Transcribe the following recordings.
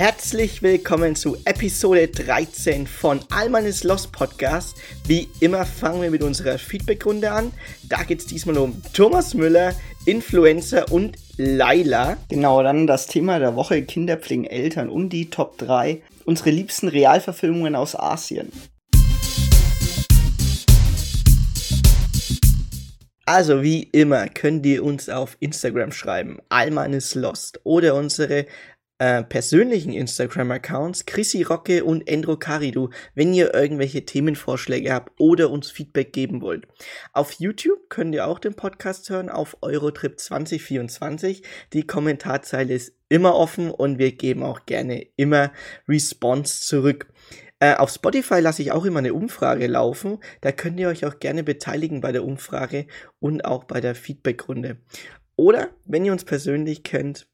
Herzlich willkommen zu Episode 13 von Almanis Lost Podcast. Wie immer fangen wir mit unserer Feedbackrunde an. Da geht es diesmal um Thomas Müller, Influencer und Laila. Genau, dann das Thema der Woche Kinder pflegen Eltern und die Top 3. Unsere liebsten Realverfilmungen aus Asien. Also wie immer könnt ihr uns auf Instagram schreiben, Alman ist lost oder unsere äh, persönlichen Instagram-Accounts, Chrissy Rocke und Endro Karidu, wenn ihr irgendwelche Themenvorschläge habt oder uns Feedback geben wollt. Auf YouTube könnt ihr auch den Podcast hören auf Eurotrip 2024. Die Kommentarzeile ist immer offen und wir geben auch gerne immer Response zurück. Äh, auf Spotify lasse ich auch immer eine Umfrage laufen. Da könnt ihr euch auch gerne beteiligen bei der Umfrage und auch bei der Feedbackrunde. Oder wenn ihr uns persönlich kennt,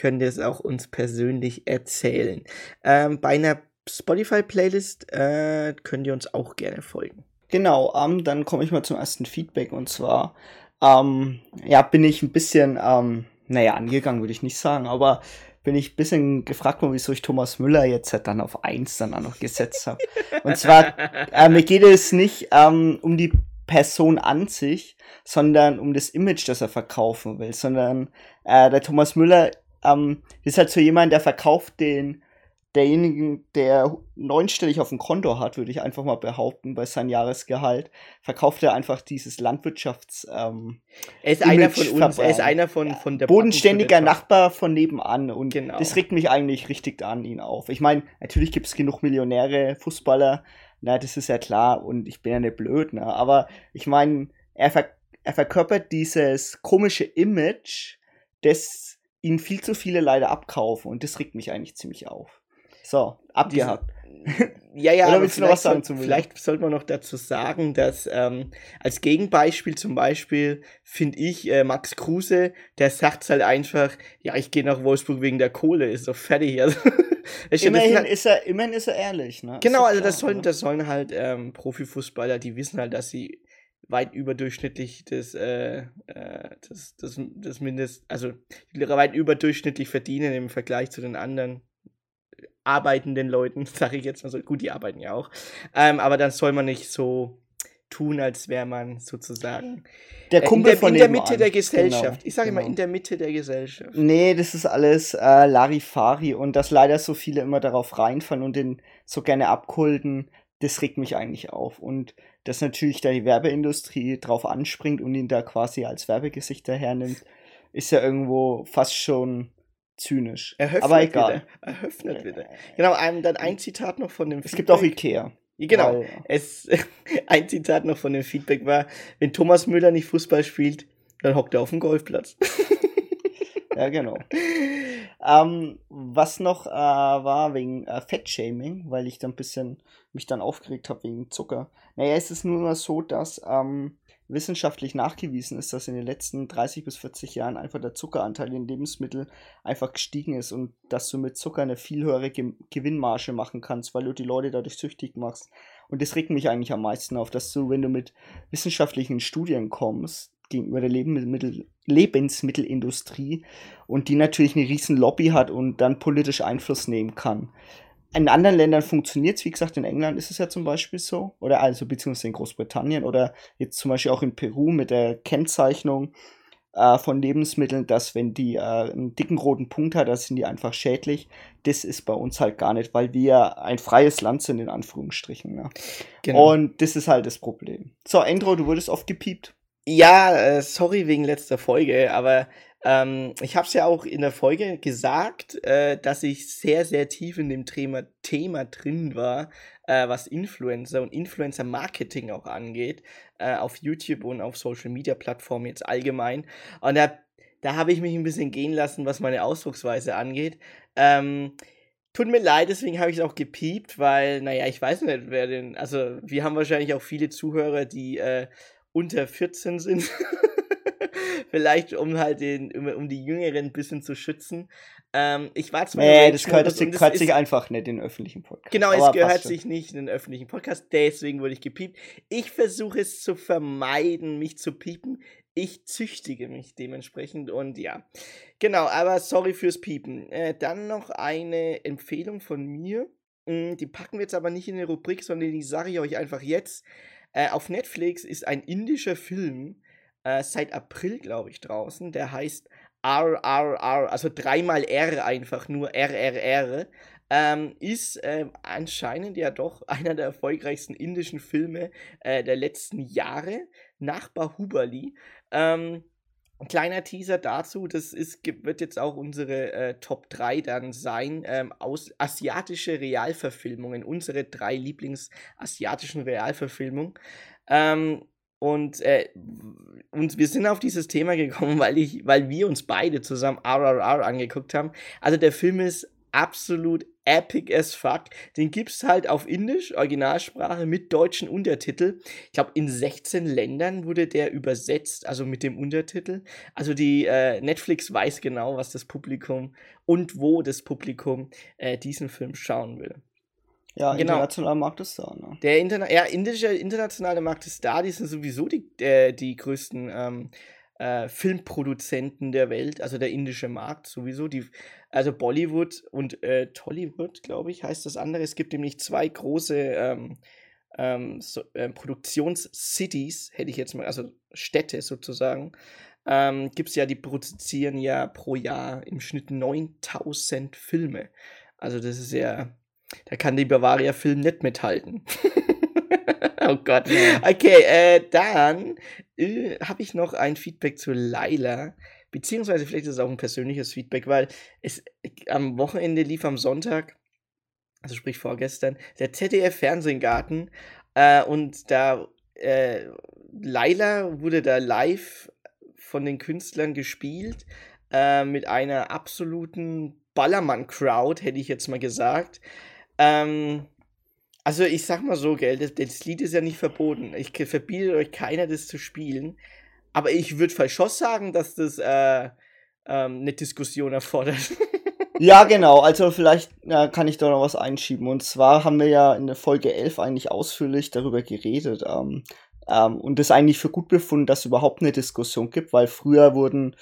könnt ihr es auch uns persönlich erzählen. Ähm, bei einer Spotify-Playlist äh, könnt ihr uns auch gerne folgen. Genau, ähm, dann komme ich mal zum ersten Feedback und zwar, ähm, ja, bin ich ein bisschen, ähm, naja, angegangen würde ich nicht sagen, aber bin ich ein bisschen gefragt worden, wieso ich Thomas Müller jetzt halt dann auf 1 dann auch noch gesetzt habe. Und zwar, äh, mir geht es nicht ähm, um die Person an sich, sondern um das Image, das er verkaufen will, sondern äh, der Thomas Müller ähm, ist halt so jemand, der verkauft den derjenigen, der neunstellig auf dem Konto hat, würde ich einfach mal behaupten, bei seinem Jahresgehalt, verkauft er einfach dieses Landwirtschafts. Ähm, er ist einer von uns, er ist einer von, von der bodenständiger Nachbar von nebenan und genau. das regt mich eigentlich richtig an ihn auf. Ich meine, natürlich gibt es genug Millionäre, Fußballer, na, das ist ja klar und ich bin ja nicht blöd, ne? aber ich meine, er, ver er verkörpert dieses komische Image, das ihn viel zu viele leider abkaufen und das regt mich eigentlich ziemlich auf. So, abgehakt. Ja, ja, Oder willst du noch was sagen soll, Vielleicht sollte man noch dazu sagen, dass ähm, als Gegenbeispiel zum Beispiel finde ich äh, Max Kruse, der sagt halt einfach, ja, ich gehe nach Wolfsburg wegen der Kohle, ist doch fertig. Also, immerhin, halt, ist er, immerhin ist er ehrlich, ne? Genau, also das sollen, das sollen halt ähm, Profifußballer, die wissen halt, dass sie weit überdurchschnittlich das, äh, äh, das, das, das Mindest, also weit überdurchschnittlich verdienen im Vergleich zu den anderen arbeitenden Leuten, sage ich jetzt mal so. Gut, die arbeiten ja auch. Ähm, aber dann soll man nicht so tun, als wäre man sozusagen der Kumpel äh, in der, von in der Mitte der genau, Gesellschaft. Genau, ich sage genau. immer in der Mitte der Gesellschaft. Nee, das ist alles äh, Larifari und dass leider so viele immer darauf reinfallen und den so gerne abkulten, das regt mich eigentlich auf. Und dass natürlich da die Werbeindustrie drauf anspringt und ihn da quasi als Werbegesichter hernimmt, ist ja irgendwo fast schon zynisch. Eröffnet Aber egal. Wieder. Eröffnet wieder. Genau, ein, dann ein Zitat noch von dem Es gibt auch Ikea. Genau. Weil, es, ein Zitat noch von dem Feedback war, wenn Thomas Müller nicht Fußball spielt, dann hockt er auf dem Golfplatz. ja, genau. ähm, was noch äh, war wegen äh, Fettshaming, weil ich dann ein bisschen mich dann aufgeregt habe wegen Zucker. Naja, es ist nur so, dass ähm, wissenschaftlich nachgewiesen ist, dass in den letzten 30 bis 40 Jahren einfach der Zuckeranteil in Lebensmitteln einfach gestiegen ist und dass du mit Zucker eine viel höhere Ge Gewinnmarge machen kannst, weil du die Leute dadurch süchtig machst. Und das regt mich eigentlich am meisten auf, dass du, wenn du mit wissenschaftlichen Studien kommst, gegenüber der Lebensmittel Lebensmittelindustrie und die natürlich eine riesen Lobby hat und dann politisch Einfluss nehmen kann in anderen Ländern funktioniert es, wie gesagt, in England ist es ja zum Beispiel so, oder also beziehungsweise in Großbritannien oder jetzt zum Beispiel auch in Peru mit der Kennzeichnung äh, von Lebensmitteln, dass wenn die äh, einen dicken roten Punkt hat, dann sind die einfach schädlich. Das ist bei uns halt gar nicht, weil wir ein freies Land sind, in Anführungsstrichen. Ne? Genau. Und das ist halt das Problem. So, Endro, du wurdest oft gepiept. Ja, äh, sorry wegen letzter Folge, aber ähm, ich habe es ja auch in der Folge gesagt, äh, dass ich sehr, sehr tief in dem Thema, Thema drin war, äh, was Influencer und Influencer-Marketing auch angeht, äh, auf YouTube und auf Social-Media-Plattformen jetzt allgemein. Und da, da habe ich mich ein bisschen gehen lassen, was meine Ausdrucksweise angeht. Ähm, Tut mir leid, deswegen habe ich es auch gepiept, weil, naja, ich weiß nicht, wer denn. Also, wir haben wahrscheinlich auch viele Zuhörer, die äh, unter 14 sind. Vielleicht um halt den, um, die Jüngeren ein bisschen zu schützen. Ähm, ich war zwar. Nee, das gehört, das gehört sich einfach nicht in den öffentlichen Podcast. Genau, es gehört sich nicht in den öffentlichen Podcast, deswegen wurde ich gepiept. Ich versuche es zu vermeiden, mich zu piepen. Ich züchtige mich dementsprechend und ja. Genau, aber sorry fürs Piepen. Äh, dann noch eine Empfehlung von mir. Hm, die packen wir jetzt aber nicht in eine Rubrik, sondern die sage ich euch einfach jetzt. Äh, auf Netflix ist ein indischer Film äh, seit April, glaube ich, draußen. Der heißt RRR, also dreimal R einfach nur RRR. Ähm, ist äh, anscheinend ja doch einer der erfolgreichsten indischen Filme äh, der letzten Jahre nach Bahubali. Ähm, ein kleiner Teaser dazu, das ist, wird jetzt auch unsere äh, Top 3 dann sein, ähm, aus asiatische Realverfilmungen, unsere drei Lieblingsasiatischen Realverfilmungen. Ähm, und äh, und wir sind auf dieses Thema gekommen, weil ich, weil wir uns beide zusammen RRR angeguckt haben. Also der Film ist absolut epic as fuck. Den gibt's halt auf Indisch, Originalsprache, mit deutschen Untertitel. Ich glaube, in 16 Ländern wurde der übersetzt, also mit dem Untertitel. Also die äh, Netflix weiß genau, was das Publikum und wo das Publikum äh, diesen Film schauen will. Ja, genau. international Markt ist da. Ne? Der Interna ja, indische, internationale Markt ist da. Die sind sowieso die, äh, die größten ähm, äh, Filmproduzenten der Welt, also der indische Markt sowieso. Die, also Bollywood und äh, Tollywood, glaube ich, heißt das andere. Es gibt nämlich zwei große ähm, ähm, so, äh, Produktionscities, hätte ich jetzt mal, also Städte sozusagen. Ähm, Gibt es ja, die produzieren ja pro Jahr im Schnitt 9000 Filme. Also das ist ja, da kann die Bavaria Film nicht mithalten. oh Gott. Okay, äh, dann äh, habe ich noch ein Feedback zu Laila. Beziehungsweise vielleicht ist es auch ein persönliches Feedback, weil es am Wochenende lief am Sonntag, also sprich vorgestern, der ZDF Fernsehgarten äh, und da äh, Laila wurde da live von den Künstlern gespielt äh, mit einer absoluten Ballermann-Crowd, hätte ich jetzt mal gesagt. Ähm, also ich sag mal so, gell, das, das, Lied ist ja nicht verboten. Ich verbiete euch keiner, das zu spielen. Aber ich würde schon sagen, dass das äh, ähm, eine Diskussion erfordert. ja, genau. Also vielleicht ja, kann ich da noch was einschieben. Und zwar haben wir ja in der Folge 11 eigentlich ausführlich darüber geredet. Ähm, ähm, und das eigentlich für gut befunden, dass es überhaupt eine Diskussion gibt, weil früher wurden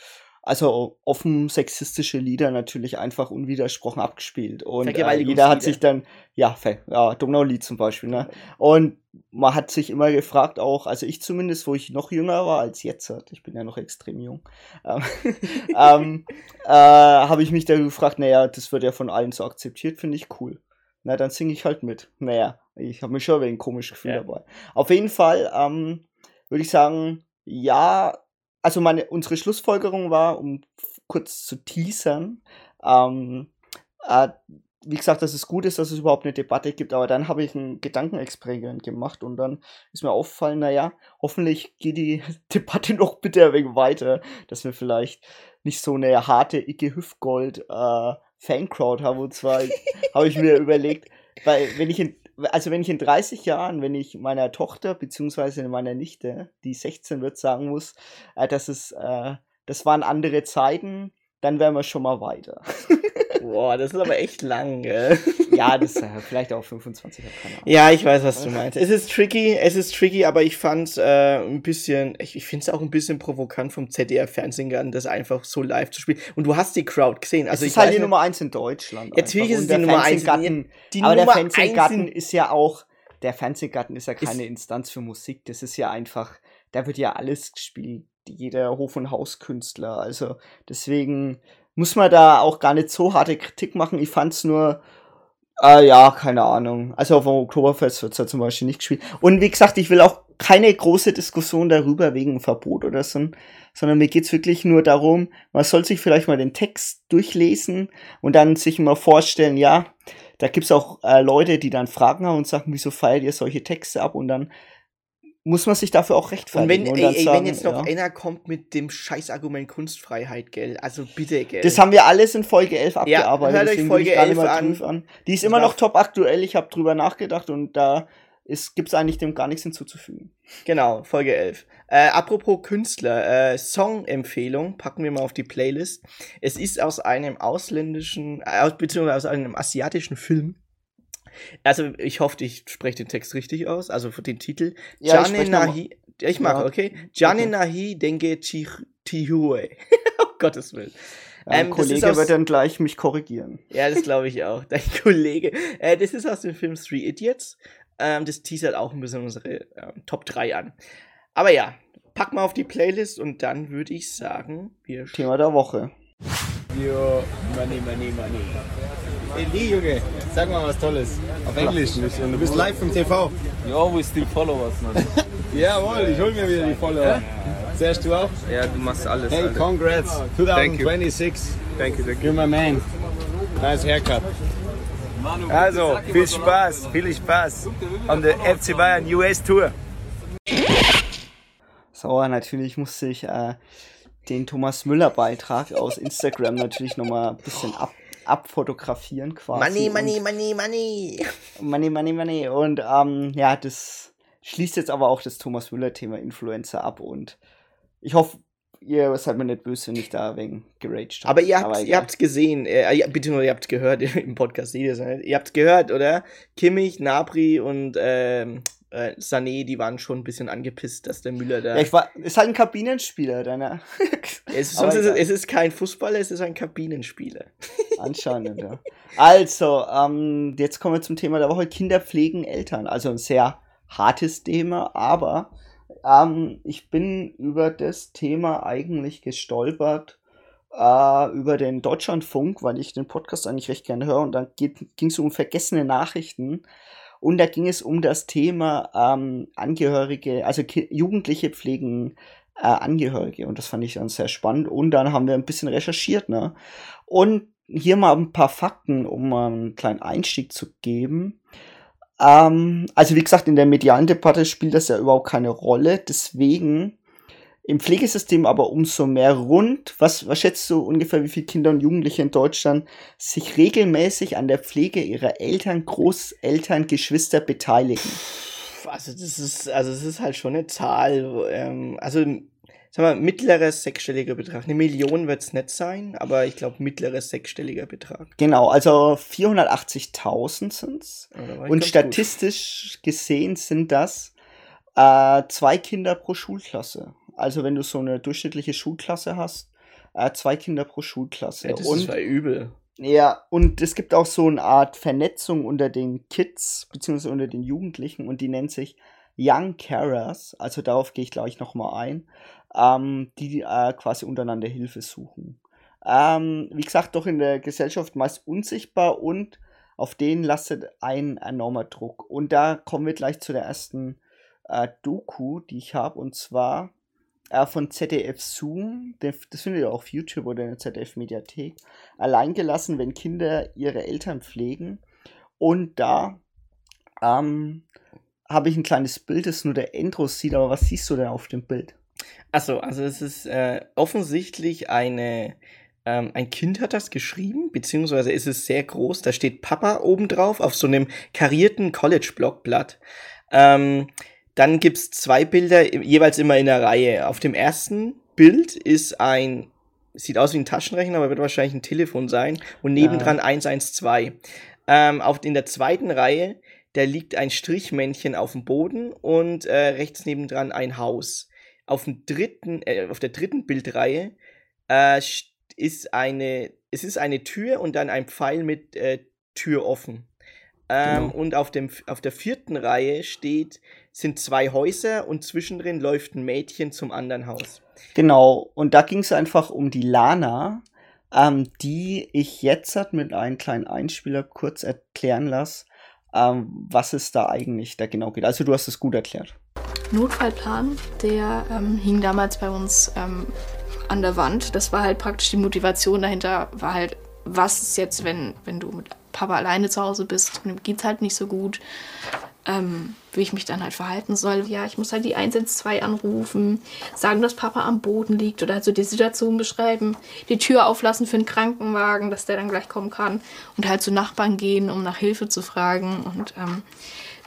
also offen sexistische Lieder natürlich einfach unwidersprochen abgespielt. Und äh, jeder hat sich dann, ja, ja Donau-Lied zum Beispiel, ne? Und man hat sich immer gefragt, auch, also ich zumindest, wo ich noch jünger war als jetzt, ich bin ja noch extrem jung, ähm, ähm, äh, habe ich mich dann gefragt, naja, das wird ja von allen so akzeptiert, finde ich cool. Na, dann singe ich halt mit. Naja, ich habe mich schon ein komisches Gefühl ja. dabei. Auf jeden Fall ähm, würde ich sagen, ja, also meine, unsere Schlussfolgerung war, um kurz zu teasern, ähm, äh, wie gesagt, dass es gut ist, dass es überhaupt eine Debatte gibt, aber dann habe ich ein Gedankenexperiment gemacht und dann ist mir aufgefallen, naja, hoffentlich geht die Debatte noch bitte ein wenig weiter, dass wir vielleicht nicht so eine harte Icke Hüftgold äh, Fancrowd haben. Und zwar habe ich mir überlegt, weil wenn ich in also wenn ich in 30 Jahren, wenn ich meiner Tochter beziehungsweise meiner Nichte, die 16 wird, sagen muss, äh, dass es, äh, das waren andere Zeiten, dann wären wir schon mal weiter. Boah, das ist aber echt lang, gell? Ja, das ist äh, vielleicht auch 25, keine Ahnung. Ja, ich weiß, was du meinst. Es ist tricky, es ist tricky, aber ich fand's äh, ein bisschen, ich, ich finde es auch ein bisschen provokant vom ZDF-Fernsehen, das einfach so live zu spielen. Und du hast die Crowd gesehen. Also es ist halt die Nummer 1 in Deutschland. Natürlich ist es die Nummer 1. Die aber Nummer der Fernsehgarten ist ja auch, der Fernsehgarten ist ja keine ist Instanz für Musik. Das ist ja einfach, da wird ja alles gespielt. Jeder Hof- und Hauskünstler. Also deswegen muss man da auch gar nicht so harte Kritik machen. Ich fand's nur, äh, ja, keine Ahnung. Also auf dem Oktoberfest wird's ja zum Beispiel nicht gespielt. Und wie gesagt, ich will auch keine große Diskussion darüber wegen Verbot oder so, sondern mir geht's wirklich nur darum, man soll sich vielleicht mal den Text durchlesen und dann sich mal vorstellen, ja, da gibt's auch äh, Leute, die dann Fragen haben und sagen, wieso feiert ihr solche Texte ab? Und dann muss man sich dafür auch rechtfertigen. Und wenn, und ey, ey, sagen, wenn jetzt noch ja. einer kommt mit dem Scheißargument Kunstfreiheit, gell, also bitte, gell. Das haben wir alles in Folge 11 abgearbeitet. Ja, hört euch Folge 11 an. an. Die ist immer noch top aktuell, ich habe drüber nachgedacht und da gibt es eigentlich dem gar nichts hinzuzufügen. Genau, Folge 11. Äh, apropos Künstler, äh, Song-Empfehlung, packen wir mal auf die Playlist. Es ist aus einem ausländischen, äh, beziehungsweise aus einem asiatischen Film Also, ich hoffe, ich spreche den Text richtig aus, also für den Titel. Ja, ich Jane Nahi. Ja, ich mag, Ja. okay. Jane Okay. Nahi Denge Tihue. um Gottes Willen. Ein Ähm, Kollege aus- wird dann gleich mich korrigieren. Ja, das glaube ich auch. Dein Kollege. Äh, das ist aus dem Film Three Idiots. Ähm, das teasert auch ein bisschen unsere ähm, Top 3 an. Aber ja, pack mal auf die Playlist und dann würde ich sagen, wir Thema der Woche. Yo, money, money, money. Hey, Lee, Junge, sag mal was Tolles. Auf Englisch. Du bist live im TV. You always still follow us, man. Jawohl, ich hol mir wieder die Follower. Zerst du auch? ja, du machst alles. Hey, Alter. congrats. Thank you. 2026. Thank you, thank You're my man. Nice haircut. Also, viel Spaß, viel Spaß on the FC Bayern US Tour. Sauer, natürlich musste ich äh, den Thomas Müller-Beitrag aus Instagram natürlich nochmal ein bisschen ab, abfotografieren quasi. Money, money, money, money. Money, money, money. Und ähm, ja, das schließt jetzt aber auch das Thomas Müller-Thema Influencer ab und ich hoffe, ihr seid mir nicht böse, wenn ich da wegen geraged habe. Aber ihr habt ihr habt's gesehen, äh, ja, bitte nur, ihr habt gehört im Podcast, seht ihr? Ihr habt's gehört, oder? Kimmich, Nabri und ähm, äh, Sané, die waren schon ein bisschen angepisst, dass der Müller da. Ja, ich war, ist halt ein Kabinenspieler, deiner. es, ist, sonst ist es ist kein Fußballer, es ist ein Kabinenspieler. Anscheinend, ja. Also, ähm, jetzt kommen wir zum Thema der Woche. Kinder pflegen Eltern. Also ein sehr hartes Thema, aber ähm, ich bin über das Thema eigentlich gestolpert äh, über den Deutschlandfunk, weil ich den Podcast eigentlich recht gerne höre und dann ging es um vergessene Nachrichten. Und da ging es um das Thema ähm, Angehörige, also Ki Jugendliche pflegen äh, Angehörige. Und das fand ich dann sehr spannend. Und dann haben wir ein bisschen recherchiert, ne? Und hier mal ein paar Fakten, um mal einen kleinen Einstieg zu geben. Ähm, also wie gesagt, in der medialen Debatte spielt das ja überhaupt keine Rolle. Deswegen im Pflegesystem aber umso mehr rund. Was, was schätzt du ungefähr, wie viele Kinder und Jugendliche in Deutschland sich regelmäßig an der Pflege ihrer Eltern, Großeltern, Geschwister beteiligen? Also das ist, also das ist halt schon eine Zahl. Ähm, also sag mal, mittlerer sechsstelliger Betrag. Eine Million wird es nicht sein, aber ich glaube mittlerer sechsstelliger Betrag. Genau, also 480.000 sind's. Ja, da war ich Und statistisch gesehen sind das äh, zwei Kinder pro Schulklasse. Also wenn du so eine durchschnittliche Schulklasse hast, äh, zwei Kinder pro Schulklasse. gut. Ja, das und ist war übel. ja, und es gibt auch so eine Art Vernetzung unter den Kids, beziehungsweise unter den Jugendlichen, und die nennt sich Young Carers. Also darauf gehe ich gleich nochmal ein, ähm, die äh, quasi untereinander Hilfe suchen. Ähm, wie gesagt, doch in der Gesellschaft meist unsichtbar und auf denen lastet ein enormer Druck. Und da kommen wir gleich zu der ersten äh, Doku, die ich habe, und zwar äh, von ZDF Zoom. Das findet ihr auch auf YouTube oder in der ZDF Mediathek. Alleingelassen, wenn Kinder ihre Eltern pflegen. Und da ähm, habe ich ein kleines Bild, das nur der Intro sieht, aber was siehst du denn auf dem Bild? Achso, also es ist äh, offensichtlich eine, ähm, ein Kind hat das geschrieben, beziehungsweise ist es sehr groß. Da steht Papa obendrauf auf so einem karierten College-Blockblatt. Ähm, dann gibt's zwei Bilder, jeweils immer in einer Reihe. Auf dem ersten Bild ist ein, sieht aus wie ein Taschenrechner, aber wird wahrscheinlich ein Telefon sein. Und nebendran 112. Ähm, auf, in der zweiten Reihe, da liegt ein Strichmännchen auf dem Boden und äh, rechts nebendran ein Haus. Auf dem dritten, äh, auf der dritten Bildreihe äh, st- ist eine, es ist eine Tür und dann ein Pfeil mit äh, Tür offen. Ähm, Genau. Und auf, dem, auf der vierten Reihe steht, sind zwei Häuser und zwischendrin läuft ein Mädchen zum anderen Haus. Genau, und da ging es einfach um die Lana, ähm, die ich jetzt hat mit einem kleinen Einspieler kurz erklären lasse, ähm, was es da eigentlich da genau geht. Also du hast es gut erklärt. Notfallplan, der ähm, hing damals bei uns ähm, an der Wand. Das war halt praktisch die Motivation dahinter, war halt, was ist jetzt, wenn, wenn du mit Papa alleine zu Hause bist und ihm geht's halt nicht so gut, ähm, wie ich mich dann halt verhalten soll. Ja, ich muss halt die 112 anrufen, sagen, dass Papa am Boden liegt oder halt so die Situation beschreiben, die Tür auflassen für einen Krankenwagen, dass der dann gleich kommen kann und halt zu Nachbarn gehen, um nach Hilfe zu fragen und ähm,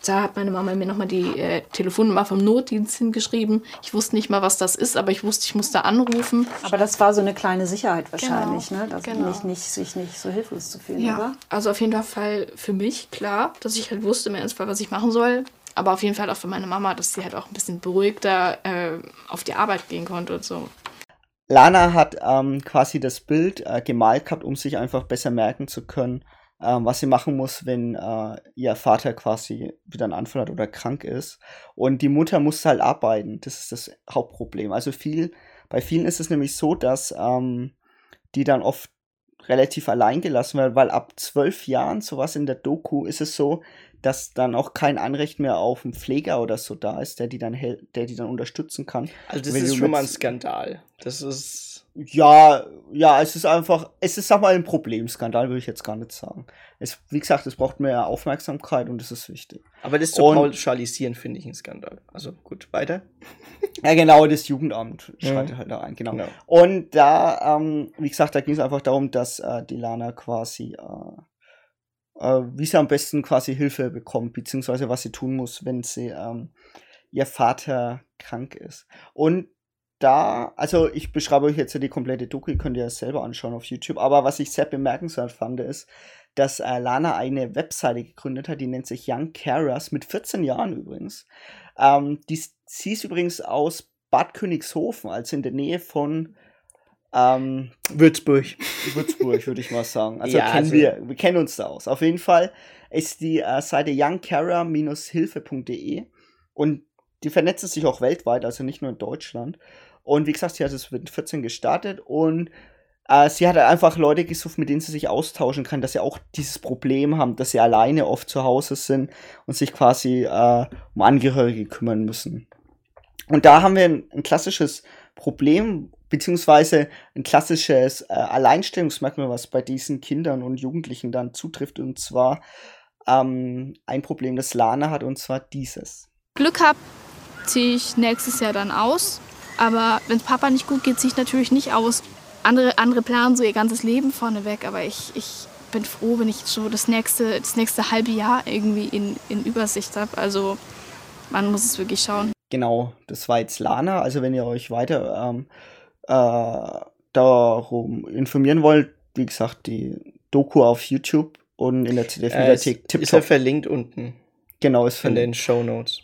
da hat meine Mama mir nochmal die äh, Telefonnummer vom Notdienst hingeschrieben. Ich wusste nicht mal, was das ist, aber ich wusste, ich musste anrufen. Aber das war so eine kleine Sicherheit wahrscheinlich, Genau, ne? Dass genau. nicht, nicht, sich nicht so hilflos zu fühlen, Ja, oder? also auf jeden Fall für mich, klar, dass ich halt wusste im Ernstfall, was ich machen soll. Aber auf jeden Fall auch für meine Mama, dass sie halt auch ein bisschen beruhigter äh, auf die Arbeit gehen konnte und so. Lana hat ähm, quasi das Bild äh, gemalt gehabt, um sich einfach besser merken zu können, ähm, was sie machen muss, wenn äh, ihr Vater quasi wieder einen Anfall hat oder krank ist. Und die Mutter muss halt arbeiten. Das ist das Hauptproblem. Also viel, bei vielen ist es nämlich so, dass ähm, die dann oft relativ allein gelassen werden, weil ab zwölf Jahren, sowas in der Doku, ist es so, dass dann auch kein Anrecht mehr auf einen Pfleger oder so da ist, der die dann der die dann unterstützen kann. Also das ist schon mal ein Skandal. Das ist. Ja, ja, es ist einfach, es ist, sag mal, ein Problemskandal, würde ich jetzt gar nicht sagen. Es, wie gesagt, es braucht mehr Aufmerksamkeit und es ist wichtig. Aber das zu Und- pauschalisieren finde ich ein Skandal. Also gut, weiter. Ja, genau, das Jugendamt Mhm. schreitet halt da ein, genau. Genau. Und da, ähm, wie gesagt, da ging es einfach darum, dass äh, die Lana quasi, äh, äh, wie sie am besten quasi Hilfe bekommt, beziehungsweise was sie tun muss, wenn sie ähm, ihr Vater krank ist. Und da, also ich beschreibe euch jetzt ja die komplette Doku, könnt ihr das selber anschauen auf YouTube, aber was ich sehr bemerkenswert fand, ist, dass äh, Lana eine Webseite gegründet hat, die nennt sich Young Carers, mit 14 Jahren übrigens. Ähm, die, sie ist übrigens aus Bad Königshofen, also in der Nähe von ähm, Würzburg. Würzburg, würde ich mal sagen. Also Ja, kennen also- wir, wir kennen uns da aus. Auf jeden Fall ist die äh, Seite youngcarer-hilfe.de und die vernetzt sich auch weltweit, also nicht nur in Deutschland. Und wie gesagt, sie hat es mit 14 gestartet und äh, sie hat einfach Leute gesucht, mit denen sie sich austauschen kann, dass sie auch dieses Problem haben, dass sie alleine oft zu Hause sind und sich quasi äh, um Angehörige kümmern müssen. Und da haben wir ein, ein klassisches Problem, beziehungsweise ein klassisches äh, Alleinstellungsmerkmal, was bei diesen Kindern und Jugendlichen dann zutrifft, und zwar ähm, ein Problem, das Lana hat, und zwar dieses. Glück habe, ziehe ich nächstes Jahr dann aus. Aber wenn es Papa nicht gut geht, ziehe ich natürlich nicht aus. Andere, andere planen so ihr ganzes Leben vorneweg, aber ich, ich bin froh, wenn ich so das nächste, das nächste halbe Jahr irgendwie in, in Übersicht habe. Also man muss es wirklich schauen. Genau, das war jetzt Lana. Also wenn ihr euch weiter ähm, äh, darum informieren wollt, wie gesagt, die Doku auf YouTube und in der Äh, es ZDF-Mediathek ist ja verlinkt unten Genau, ist in verlinkt. den Show Notes.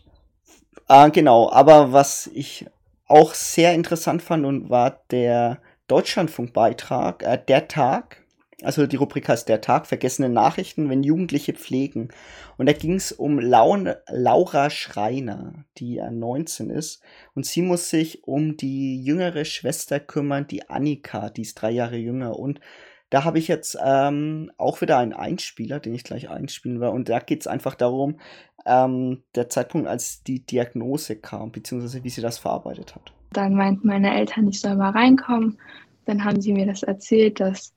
Ah, genau, aber was ich auch sehr interessant fand und war der Deutschlandfunkbeitrag, äh, der Tag, also die Rubrik heißt der Tag, vergessene Nachrichten, wenn Jugendliche pflegen. Und da ging es um Laun Laura Schreiner, die äh, 19 ist. Und sie muss sich um die jüngere Schwester kümmern, die Annika, die ist drei Jahre jünger. Und da habe ich jetzt ähm, auch wieder einen Einspieler, den ich gleich einspielen werde. Und da geht es einfach darum, ähm, der Zeitpunkt, als die Diagnose kam, beziehungsweise wie sie das verarbeitet hat. Dann meinten meine Eltern, ich soll mal reinkommen. Dann haben sie mir das erzählt, dass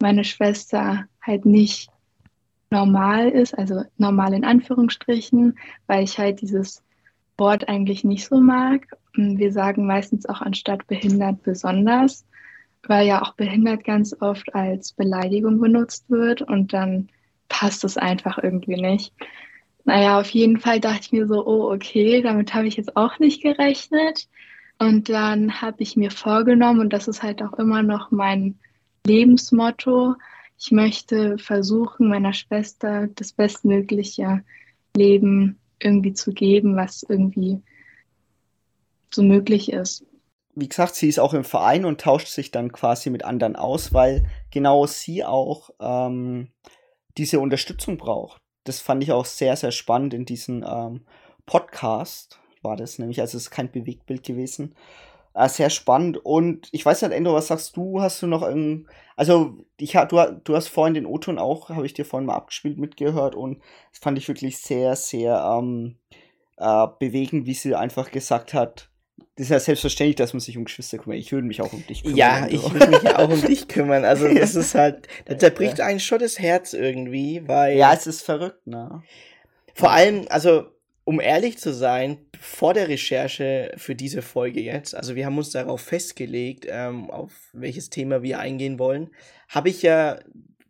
meine Schwester halt nicht normal ist, also normal in Anführungsstrichen, weil ich halt dieses Wort eigentlich nicht so mag. Wir sagen meistens auch anstatt behindert besonders, weil ja auch behindert ganz oft als Beleidigung benutzt wird und dann passt es einfach irgendwie nicht. Naja, auf jeden Fall dachte ich mir so, oh, okay, damit habe ich jetzt auch nicht gerechnet. Und dann habe ich mir vorgenommen, und das ist halt auch immer noch mein Lebensmotto, ich möchte versuchen, meiner Schwester das bestmögliche Leben irgendwie zu geben, was irgendwie so möglich ist. Wie gesagt, sie ist auch im Verein und tauscht sich dann quasi mit anderen aus, weil genau sie auch ähm, diese Unterstützung braucht. Das fand ich auch sehr, sehr spannend in diesem ähm, Podcast, war das nämlich, also es ist kein Bewegtbild gewesen. Äh, sehr spannend und ich weiß nicht, Endo, was sagst du? Hast du noch irgend, also ich, du, du hast vorhin den O-Ton auch, habe ich dir vorhin mal abgespielt, mitgehört und das fand ich wirklich sehr, sehr ähm, äh, bewegend, wie sie einfach gesagt hat, das ist ja selbstverständlich, dass man sich um Geschwister kümmert. Ich würde mich auch um dich kümmern. Ja, ich will mich ja auch um dich kümmern. Also das ist halt, da zerbricht eigentlich schon das Herz irgendwie, weil ja, es ist verrückt, ne? vor allem, also um ehrlich zu sein, vor der Recherche für diese Folge jetzt, also wir haben uns darauf festgelegt, ähm, auf welches Thema wir eingehen wollen, habe ich ja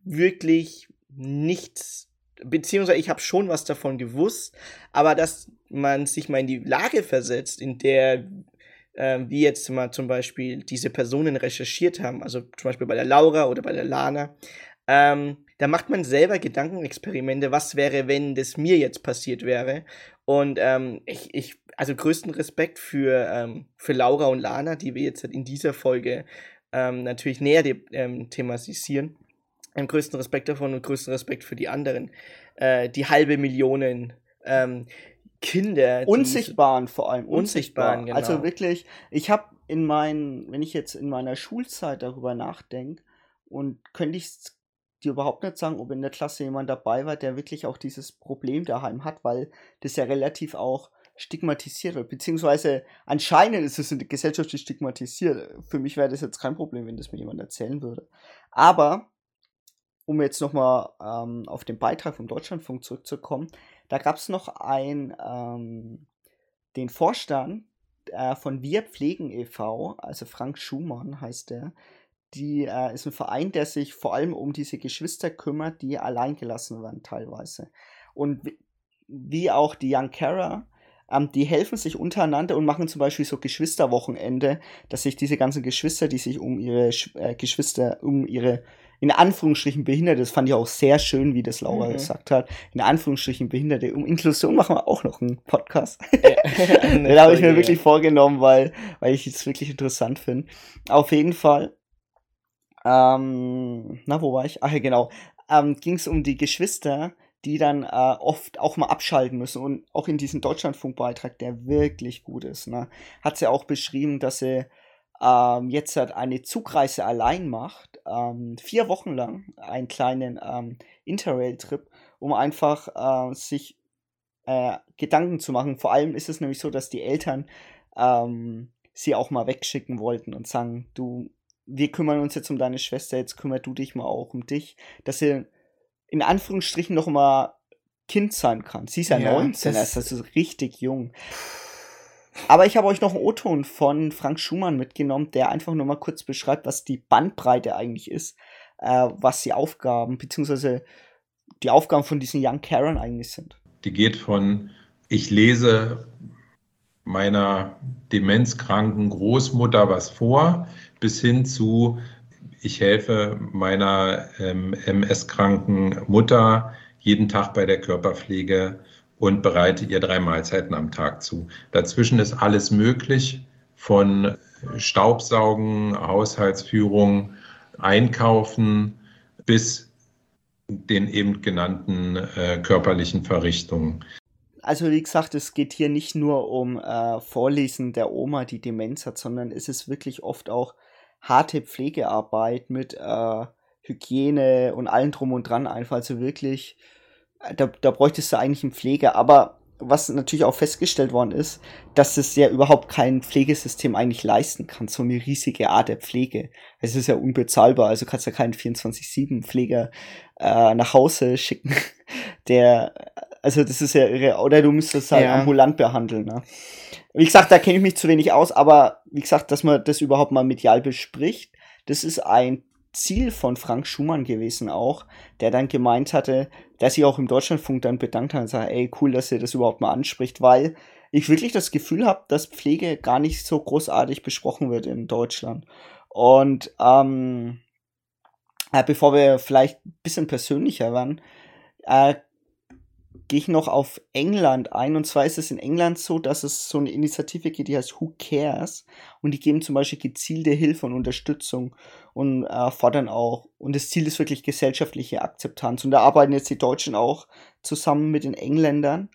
wirklich nichts beziehungsweise ich habe schon was davon gewusst, aber dass man sich mal in die Lage versetzt, in der äh, wie jetzt mal zum Beispiel diese Personen recherchiert haben, also zum Beispiel bei der Laura oder bei der Lana, ähm, da macht man selber Gedankenexperimente, was wäre, wenn das mir jetzt passiert wäre. Und ähm, ich, ich, also größten Respekt für, ähm, für Laura und Lana, die wir jetzt in dieser Folge ähm, natürlich näher ähm, thematisieren. Einen größten Respekt davon und größten Respekt für die anderen. Äh, die halbe Millionen ähm, Kinder. Unsichtbaren vor allem. Unsichtbaren, unsichtbar. genau. Also wirklich, ich habe in meinen, wenn ich jetzt in meiner Schulzeit darüber nachdenke, und könnte ich dir überhaupt nicht sagen, ob in der Klasse jemand dabei war, der wirklich auch dieses Problem daheim hat, weil das ja relativ auch stigmatisiert wird, beziehungsweise anscheinend ist es in der Gesellschaft stigmatisiert. Für mich wäre das jetzt kein Problem, wenn das mir jemand erzählen würde. Aber, um jetzt nochmal ähm, auf den Beitrag vom Deutschlandfunk zurückzukommen, da gab es noch ein, ähm, den Vorstand äh, von Wir Pflegen e.V., also Frank Schumann heißt der, die äh, ist ein Verein, der sich vor allem um diese Geschwister kümmert, die alleingelassen werden teilweise. Und wie, auch die Young Carer, ähm, die helfen sich untereinander und machen zum Beispiel so Geschwisterwochenende, dass sich diese ganzen Geschwister, die sich um ihre äh, Geschwister, um ihre in Anführungsstrichen Behinderte, das fand ich auch sehr schön, wie das Laura mhm. gesagt hat, in Anführungsstrichen Behinderte, um Inklusion machen wir auch noch einen Podcast. Den habe ich mir wirklich vorgenommen, weil, weil ich es wirklich interessant finde. Auf jeden Fall ähm, na, wo war ich? Ach ja, genau. Ähm, Ging es um die Geschwister, die dann äh, oft auch mal abschalten müssen. Und auch in diesem Deutschlandfunkbeitrag, der wirklich gut ist, ne, hat sie auch beschrieben, dass sie ähm, jetzt halt eine Zugreise allein macht, ähm, vier Wochen lang, einen kleinen ähm, Interrail-Trip, um einfach äh, sich äh, Gedanken zu machen. Vor allem ist es nämlich so, dass die Eltern ähm, sie auch mal wegschicken wollten und sagen, du wir kümmern uns jetzt um deine Schwester, jetzt kümmerst du dich mal auch um dich, dass er in Anführungsstrichen noch mal Kind sein kann. Sie ist ja, ja 19, das ist also richtig jung. Aber ich habe euch noch einen O-Ton von Frank Schumann mitgenommen, der einfach nur mal kurz beschreibt, was die Bandbreite eigentlich ist, äh, was die Aufgaben, beziehungsweise die Aufgaben von diesen Young Karen eigentlich sind. Die geht von, ich lese meiner demenzkranken Großmutter was vor, bis hin zu, ich helfe meiner ähm, MS-kranken Mutter jeden Tag bei der Körperpflege und bereite ihr drei Mahlzeiten am Tag zu. Dazwischen ist alles möglich, von Staubsaugen, Haushaltsführung, Einkaufen bis den eben genannten äh, körperlichen Verrichtungen. Also wie gesagt, es geht hier nicht nur um äh, Vorlesen der Oma, die Demenz hat, sondern es ist wirklich oft auch harte Pflegearbeit mit äh, Hygiene und allem drum und dran einfach. Also wirklich, da, da bräuchtest du eigentlich einen Pfleger. Aber was natürlich auch festgestellt worden ist, dass es ja überhaupt kein Pflegesystem eigentlich leisten kann, so eine riesige Art der Pflege. Es ist ja unbezahlbar, also kannst du ja keinen 24-7-Pfleger äh, nach Hause schicken, der, also das ist ja irre, oder du müsstest halt ja. ambulant behandeln, ne? Wie gesagt, da kenne ich mich zu wenig aus, aber wie gesagt, dass man das überhaupt mal medial bespricht, das ist ein Ziel von Frank Schumann gewesen auch, der dann gemeint hatte, dass sich auch im Deutschlandfunk dann bedankt hat und sagt, ey, cool, dass ihr das überhaupt mal anspricht, weil ich wirklich das Gefühl habe, dass Pflege gar nicht so großartig besprochen wird in Deutschland. Und ähm, äh, bevor wir vielleicht ein bisschen persönlicher werden, äh, gehe ich noch auf England ein. Und zwar ist es in England so, dass es so eine Initiative gibt, die heißt Who Cares? Und die geben zum Beispiel gezielte Hilfe und Unterstützung und äh, fordern auch. Und das Ziel ist wirklich gesellschaftliche Akzeptanz. Und da arbeiten jetzt die Deutschen auch zusammen mit den Engländern.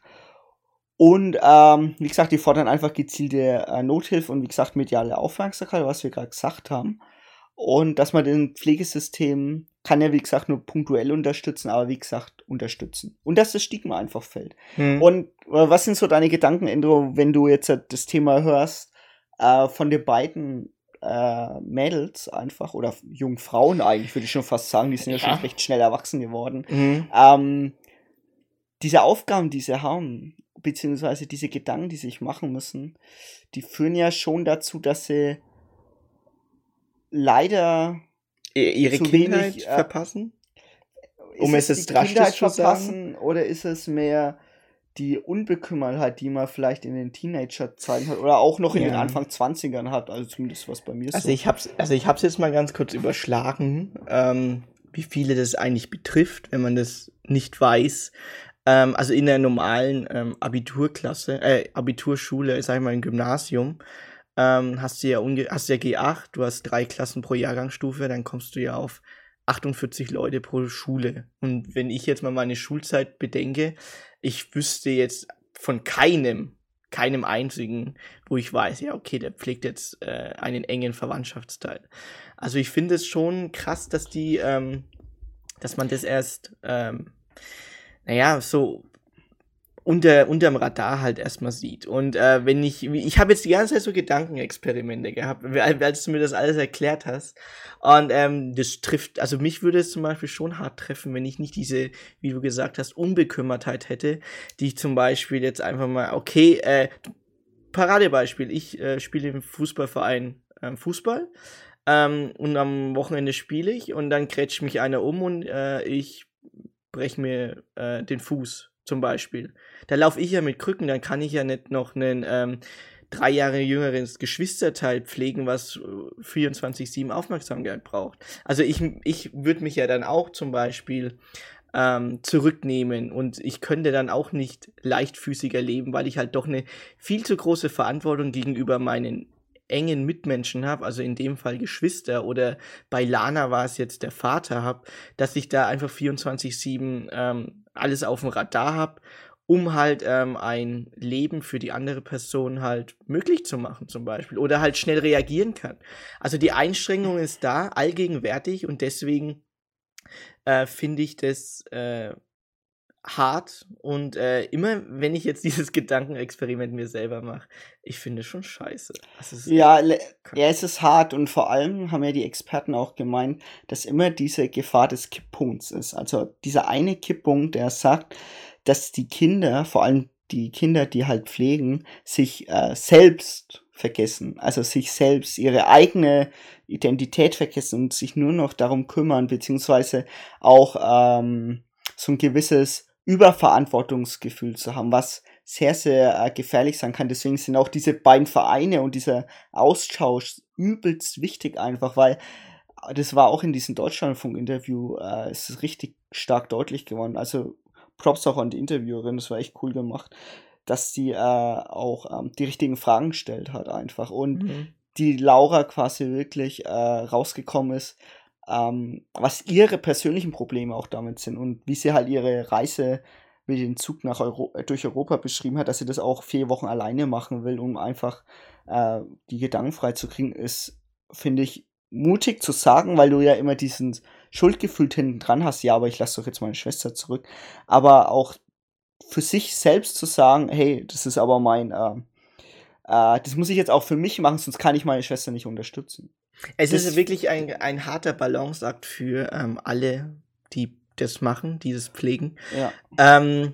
Und ähm, wie gesagt, die fordern einfach gezielte äh, Nothilfe und wie gesagt mediale Aufmerksamkeit, was wir gerade gesagt haben. Und dass man den Pflegesystem kann ja, wie gesagt, nur punktuell unterstützen, aber wie gesagt, unterstützen. Und dass das Stigma einfach fällt. Hm. Und äh, was sind so deine Gedanken, Endro, wenn du jetzt äh, das Thema hörst, äh, von den beiden äh, Mädels einfach, oder jungen Frauen eigentlich, würde ich schon fast sagen, die sind ja, ja schon recht schnell erwachsen geworden. Mhm. Ähm, diese Aufgaben, die sie haben, beziehungsweise diese Gedanken, die sie sich machen müssen, die führen ja schon dazu, dass sie leider ihre Kindheit wenig, äh, verpassen? um es, es die Kindheit verpassen oder ist es mehr die Unbekümmertheit, die man vielleicht in den Teenager-Zeiten hat oder auch noch in ja. den Anfang 20ern hat, also zumindest was bei mir also so. Ich hab's, also ich habe es jetzt mal ganz kurz überschlagen, ähm, wie viele das eigentlich betrifft, wenn man das nicht weiß. Ähm, also in der normalen ähm, Abiturklasse, äh, Abiturschule, sag ich mal, im Gymnasium, ähm, hast du ja hast ja G8, du hast drei Klassen pro Jahrgangsstufe, dann kommst du ja auf 48 Leute pro Schule. Und wenn ich jetzt mal meine Schulzeit bedenke, ich wüsste jetzt von keinem, keinem einzigen, wo ich weiß, ja, okay, der pflegt jetzt äh, einen engen Verwandtschaftsteil. Also ich finde es schon krass, dass die, ähm, dass man das erst, ähm, naja, so unter unterm Radar halt erstmal sieht. Und äh, wenn ich, ich habe jetzt die ganze Zeit so Gedankenexperimente gehabt, als du mir das alles erklärt hast. Und ähm, das trifft, also mich würde es zum Beispiel schon hart treffen, wenn ich nicht diese, wie du gesagt hast, Unbekümmertheit hätte, die ich zum Beispiel jetzt einfach mal, okay, äh, Paradebeispiel, ich äh, spiele im Fußballverein äh, Fußball ähm, und am Wochenende spiele ich und dann krätscht mich einer um und äh, ich breche mir äh, den Fuß zum Beispiel. Da laufe ich ja mit Krücken, dann kann ich ja nicht noch einen ähm, drei Jahre jüngeres Geschwisterteil pflegen, was 24-7 äh, Aufmerksamkeit braucht. Also ich, ich würde mich ja dann auch zum Beispiel ähm, zurücknehmen und ich könnte dann auch nicht leichtfüßiger leben, weil ich halt doch eine viel zu große Verantwortung gegenüber meinen engen Mitmenschen habe, also in dem Fall Geschwister oder bei Lana war es jetzt der Vater habe, dass ich da einfach 24-7 ähm, alles auf dem Radar habe, um halt ähm, ein Leben für die andere Person halt möglich zu machen zum Beispiel oder halt schnell reagieren kann. Also die Einschränkung ist da, allgegenwärtig und deswegen äh, finde ich das äh, hart und äh, immer wenn ich jetzt dieses Gedankenexperiment mir selber mache, ich finde schon scheiße. Also ja, ja, es ist hart und vor allem haben ja die Experten auch gemeint, dass immer diese Gefahr des Kipppunkts ist. Also dieser eine Kipppunkt, der sagt, dass die Kinder, vor allem die Kinder, die halt pflegen, sich äh, selbst vergessen, also sich selbst, ihre eigene Identität vergessen und sich nur noch darum kümmern, beziehungsweise auch ähm, so ein gewisses Überverantwortungsgefühl zu haben, was sehr, sehr äh, gefährlich sein kann. Deswegen sind auch diese beiden Vereine und dieser Austausch übelst wichtig einfach, weil äh, das war auch in diesem Deutschlandfunk-Interview, äh, es ist richtig stark deutlich geworden. Also Props auch an die Interviewerin, das war echt cool gemacht, dass sie äh, auch ähm, die richtigen Fragen gestellt hat einfach und mhm. die Laura quasi wirklich äh, rausgekommen ist, ähm, was ihre persönlichen Probleme auch damit sind und wie sie halt ihre Reise mit dem Zug nach Euro äh, durch Europa beschrieben hat, dass sie das auch vier Wochen alleine machen will, um einfach äh, die Gedanken frei zu kriegen, ist, finde ich, mutig zu sagen, weil du ja immer diesen Schuldgefühl hinten dran hast, ja, aber ich lasse doch jetzt meine Schwester zurück. Aber auch für sich selbst zu sagen, hey, das ist aber mein, äh, äh, das muss ich jetzt auch für mich machen, sonst kann ich meine Schwester nicht unterstützen. Es das ist wirklich ein, ein harter Balanceakt für ähm, alle, die das machen, dieses Pflegen. Ja. Ähm,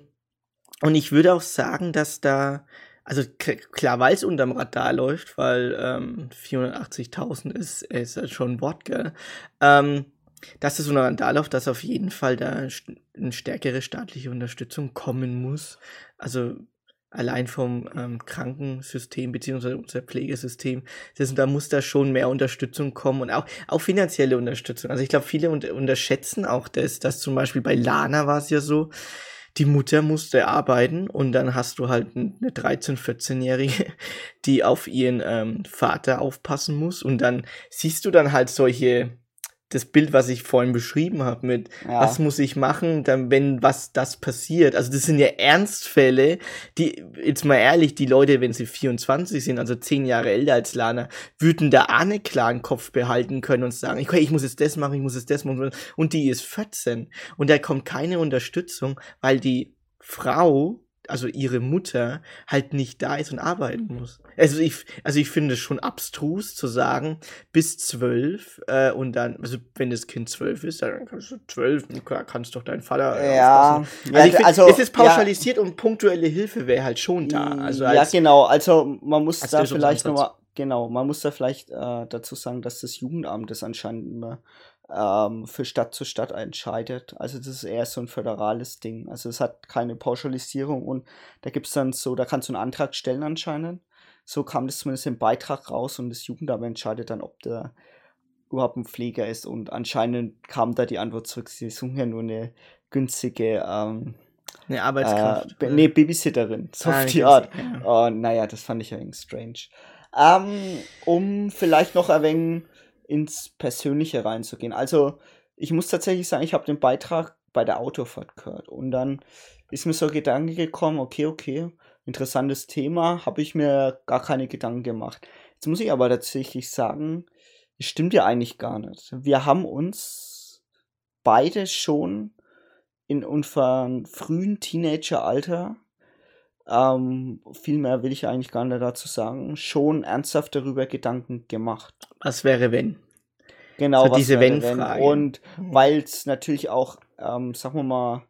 und ich würde auch sagen, dass da, also klar, weil es unterm Radar läuft, weil ähm, 480.000 ist, ist halt schon ein Wort, gell? Ähm, dass es unter Radar läuft, dass auf jeden Fall da eine stärkere staatliche Unterstützung kommen muss. Also allein vom ähm, Krankensystem beziehungsweise unser Pflegesystem, das, da muss da schon mehr Unterstützung kommen und auch, auch finanzielle Unterstützung. Also ich glaube, viele unter unterschätzen auch das, dass zum Beispiel bei Lana war es ja so, die Mutter musste arbeiten und dann hast du halt eine 13-, 14-Jährige, die auf ihren ähm, Vater aufpassen muss und dann siehst du dann halt solche das Bild, was ich vorhin beschrieben habe, mit ja. was muss ich machen, dann, wenn was das passiert. Also das sind ja Ernstfälle, die, jetzt mal ehrlich, die Leute, wenn sie 24 sind, also 10 Jahre älter als Lana, würden da einen klaren Kopf behalten können und sagen, okay, ich muss jetzt das machen, ich muss jetzt das machen. Und die ist 14. Und da kommt keine Unterstützung, weil die Frau also ihre Mutter halt nicht da ist und arbeiten muss. Also ich, also ich finde es schon abstrus zu sagen, bis zwölf äh, und dann, also wenn das Kind zwölf ist, dann kannst du zwölf, kannst doch deinen Vater äh, ja, aufpassen. Also, ich find, also es ist pauschalisiert ja, und punktuelle Hilfe wäre halt schon da. Also als, ja, genau, also man muss da vielleicht nochmal Genau, man muss da vielleicht äh, dazu sagen, dass das Jugendamt das anscheinend immer ähm, für Stadt zu Stadt entscheidet. Also das ist eher so ein föderales Ding. Also es hat keine Pauschalisierung und da gibt es dann so, da kannst du einen Antrag stellen anscheinend. So kam das zumindest im Beitrag raus und das Jugendamt entscheidet dann, ob der überhaupt ein Pfleger ist und anscheinend kam da die Antwort zurück, sie suchen ja nur eine günstige ähm, eine Arbeitskraft. Äh, nee, Babysitterin, so ah, auf die Art. Ja. Oh, naja, das fand ich ja irgendwie strange. Ähm, um vielleicht noch wenig ins Persönliche reinzugehen. Also, ich muss tatsächlich sagen, ich habe den Beitrag bei der Autofahrt gehört. Und dann ist mir so ein Gedanke gekommen, okay, okay, interessantes Thema, habe ich mir gar keine Gedanken gemacht. Jetzt muss ich aber tatsächlich sagen, es stimmt ja eigentlich gar nicht. Wir haben uns beide schon in unserem frühen Teenageralter, ähm, viel mehr will ich eigentlich gar nicht dazu sagen, schon ernsthaft darüber Gedanken gemacht. Was wäre, wenn? Genau, so diese Wenn-Frage. Und mhm. weil es natürlich auch, ähm, sagen wir mal,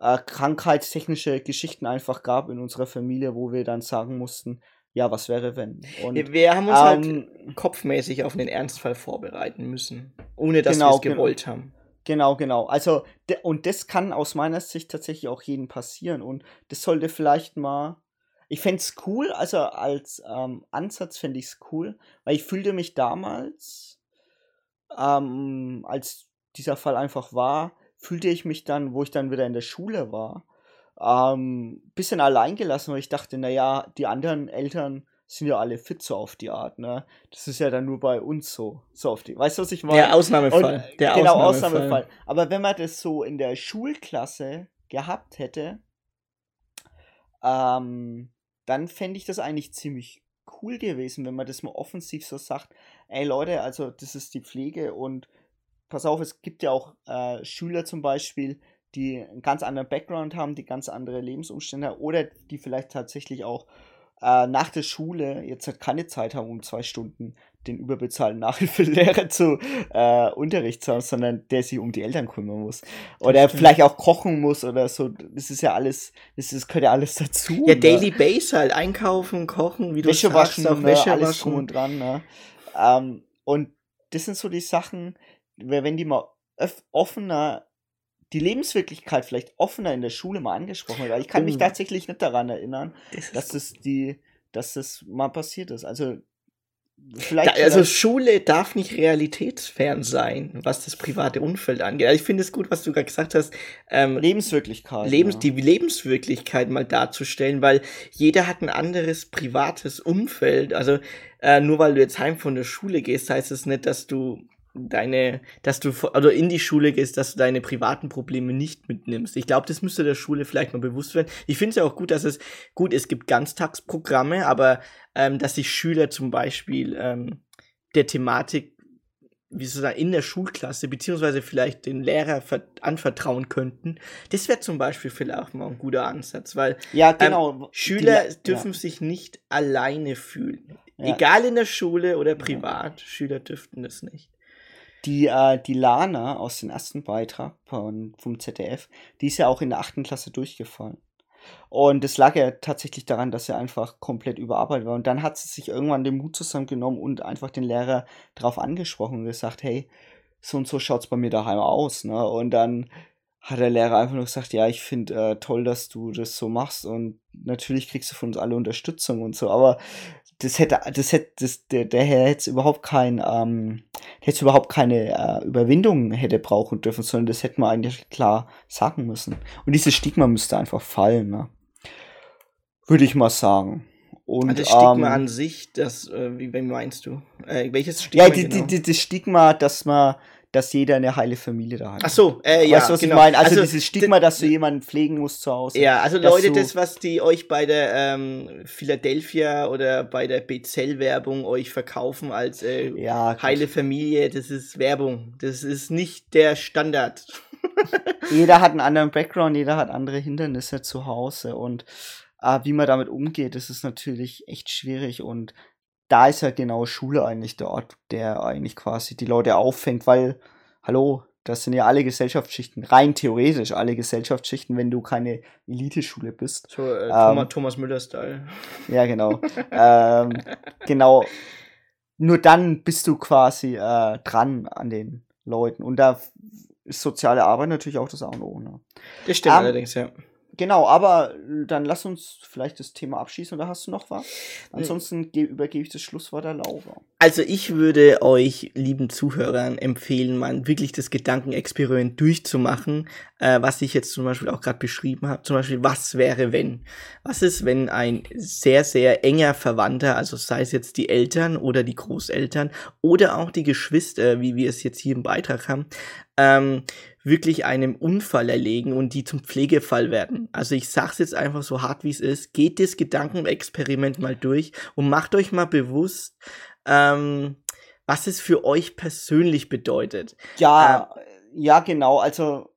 äh, krankheitstechnische Geschichten einfach gab in unserer Familie, wo wir dann sagen mussten, ja, was wäre wenn? Und, wir haben uns halt ähm, halt kopfmäßig auf einen Ernstfall vorbereiten müssen, ohne dass genau, wir es gewollt genau. haben. Genau, genau. Also, und das kann aus meiner Sicht tatsächlich auch jedem passieren. Und das sollte vielleicht mal. Ich fände es cool, also als ähm, Ansatz fände ich es cool, weil ich fühlte mich damals, ähm, als dieser Fall einfach war, fühlte ich mich dann, wo ich dann wieder in der Schule war, ähm, bisschen alleingelassen, weil ich dachte, naja, die anderen Eltern sind ja alle fit so auf die Art, ne? Das ist ja dann nur bei uns so, so auf die. Weißt du, was ich meine? Der Ausnahmefall. Und, der genau, Ausnahmefall. Ausnahmefall. Aber wenn man das so in der Schulklasse gehabt hätte, ähm, dann fände ich das eigentlich ziemlich cool gewesen, wenn man das mal offensiv so sagt, ey Leute, also das ist die Pflege und pass auf, es gibt ja auch äh, Schüler zum Beispiel, die einen ganz anderen Background haben, die ganz andere Lebensumstände haben oder die vielleicht tatsächlich auch äh, nach der Schule jetzt halt keine Zeit haben, um zwei Stunden den überbezahlten Nachhilfelehrer zu äh, Unterricht zu haben, sondern der sich um die Eltern kümmern muss. Oder vielleicht auch kochen muss oder so. Das ist ja alles, das, ist, gehört ja alles dazu. Ja, ne? Daily Base halt, einkaufen, kochen, wie du Wäsche sagst, waschen, auch ne, Wäsche alles waschen. und dran. Ne? Ähm, und das sind so die Sachen, wenn die mal offener die Lebenswirklichkeit vielleicht offener in der Schule mal angesprochen wird. Weil ich kann mich oh. tatsächlich nicht daran erinnern, das dass es die, dass das mal passiert ist. Also Vielleicht, da, also Schule darf nicht realitätsfern sein, was das private Umfeld angeht. Also ich finde es gut, was du gerade gesagt hast. Ähm, Lebenswirklichkeit. Lebens, ja. Die Lebenswirklichkeit mal darzustellen, weil jeder hat ein anderes privates Umfeld. Also äh, nur weil du jetzt heim von der Schule gehst, heißt es das nicht, dass du deine, dass du also in die Schule gehst, dass du deine privaten Probleme nicht mitnimmst. Ich glaube, das müsste der Schule vielleicht mal bewusst werden. Ich finde es ja auch gut, dass es gut, es gibt Ganztagsprogramme, aber ähm, dass sich Schüler zum Beispiel ähm, der Thematik, wie soll ich sagen, in der Schulklasse beziehungsweise vielleicht den Lehrer anvertrauen könnten. Das wäre zum Beispiel vielleicht auch mal ein guter Ansatz, weil ja, genau. Ähm, Schüler die, dürfen ja. sich nicht alleine fühlen. Ja. Egal in der Schule oder privat, Schüler dürften das nicht. Die, äh, die Lana aus dem ersten Beitrag von, vom ZDF, die ist ja auch in der achten Klasse durchgefallen. Und es lag ja tatsächlich daran, dass er einfach komplett überarbeitet war. Und dann hat sie sich irgendwann den Mut zusammengenommen und einfach den Lehrer darauf angesprochen und gesagt, hey, so und so schaut's bei mir daheim aus. Ne? Und dann hat der Lehrer einfach nur gesagt, ja, ich finde äh, toll, dass du das so machst und natürlich kriegst du von uns alle Unterstützung und so, aber das hätte, das hätte, das, der, der hätte überhaupt kein, ähm, hätte überhaupt keine äh, Überwindung hätte brauchen dürfen, sondern das hätte man eigentlich klar sagen müssen. Und dieses Stigma müsste einfach fallen, ne? Würde ich mal sagen. Und, also das Stigma ähm, an sich, das, äh, wie, wie meinst du? Äh, welches Stigma? Ja, die, genau? die, die, das Stigma, dass man dass jeder eine heile Familie da hat. Ach so, äh, ja, weißt du, was genau. ich meine? Also, also dieses Stigma, dass du jemanden pflegen musst zu Hause. Ja, also Leute, das, was die euch bei der ähm, Philadelphia oder bei der Bezell-Werbung euch verkaufen als äh, ja, heile Familie, das ist Werbung. Das ist nicht der Standard. jeder hat einen anderen Background, jeder hat andere Hindernisse zu Hause und äh, wie man damit umgeht, das ist natürlich echt schwierig und da ist ja genau Schule eigentlich der Ort, der eigentlich quasi die Leute auffängt, weil, hallo, das sind ja alle Gesellschaftsschichten, rein theoretisch alle Gesellschaftsschichten, wenn du keine Eliteschule bist. So, äh, Ähm, Thomas, Thomas Müller-Style. Ja, genau. ähm, genau. Nur dann bist du quasi äh, dran an den Leuten. Und da ist soziale Arbeit natürlich auch das A und O. Ne? Das stimmt Ähm, allerdings, ja. Genau, aber äh, dann lass uns vielleicht das Thema abschließen oder hast du noch was? Ansonsten ge- übergebe ich das Schlusswort der Laura. Also ich würde euch, lieben Zuhörern, empfehlen, mal wirklich das Gedankenexperiment durchzumachen, äh, was ich jetzt zum Beispiel auch gerade beschrieben habe. Zum Beispiel, was wäre, wenn? Was ist, wenn ein sehr, sehr enger Verwandter, also sei es jetzt die Eltern oder die Großeltern oder auch die Geschwister, wie wir es jetzt hier im Beitrag haben, ähm, wirklich einem Unfall erlegen und die zum Pflegefall werden. Also ich sag's jetzt einfach so hart wie es ist, geht das Gedankenexperiment mal durch und macht euch mal bewusst, ähm, was es für euch persönlich bedeutet. Ja, ja, genau. Also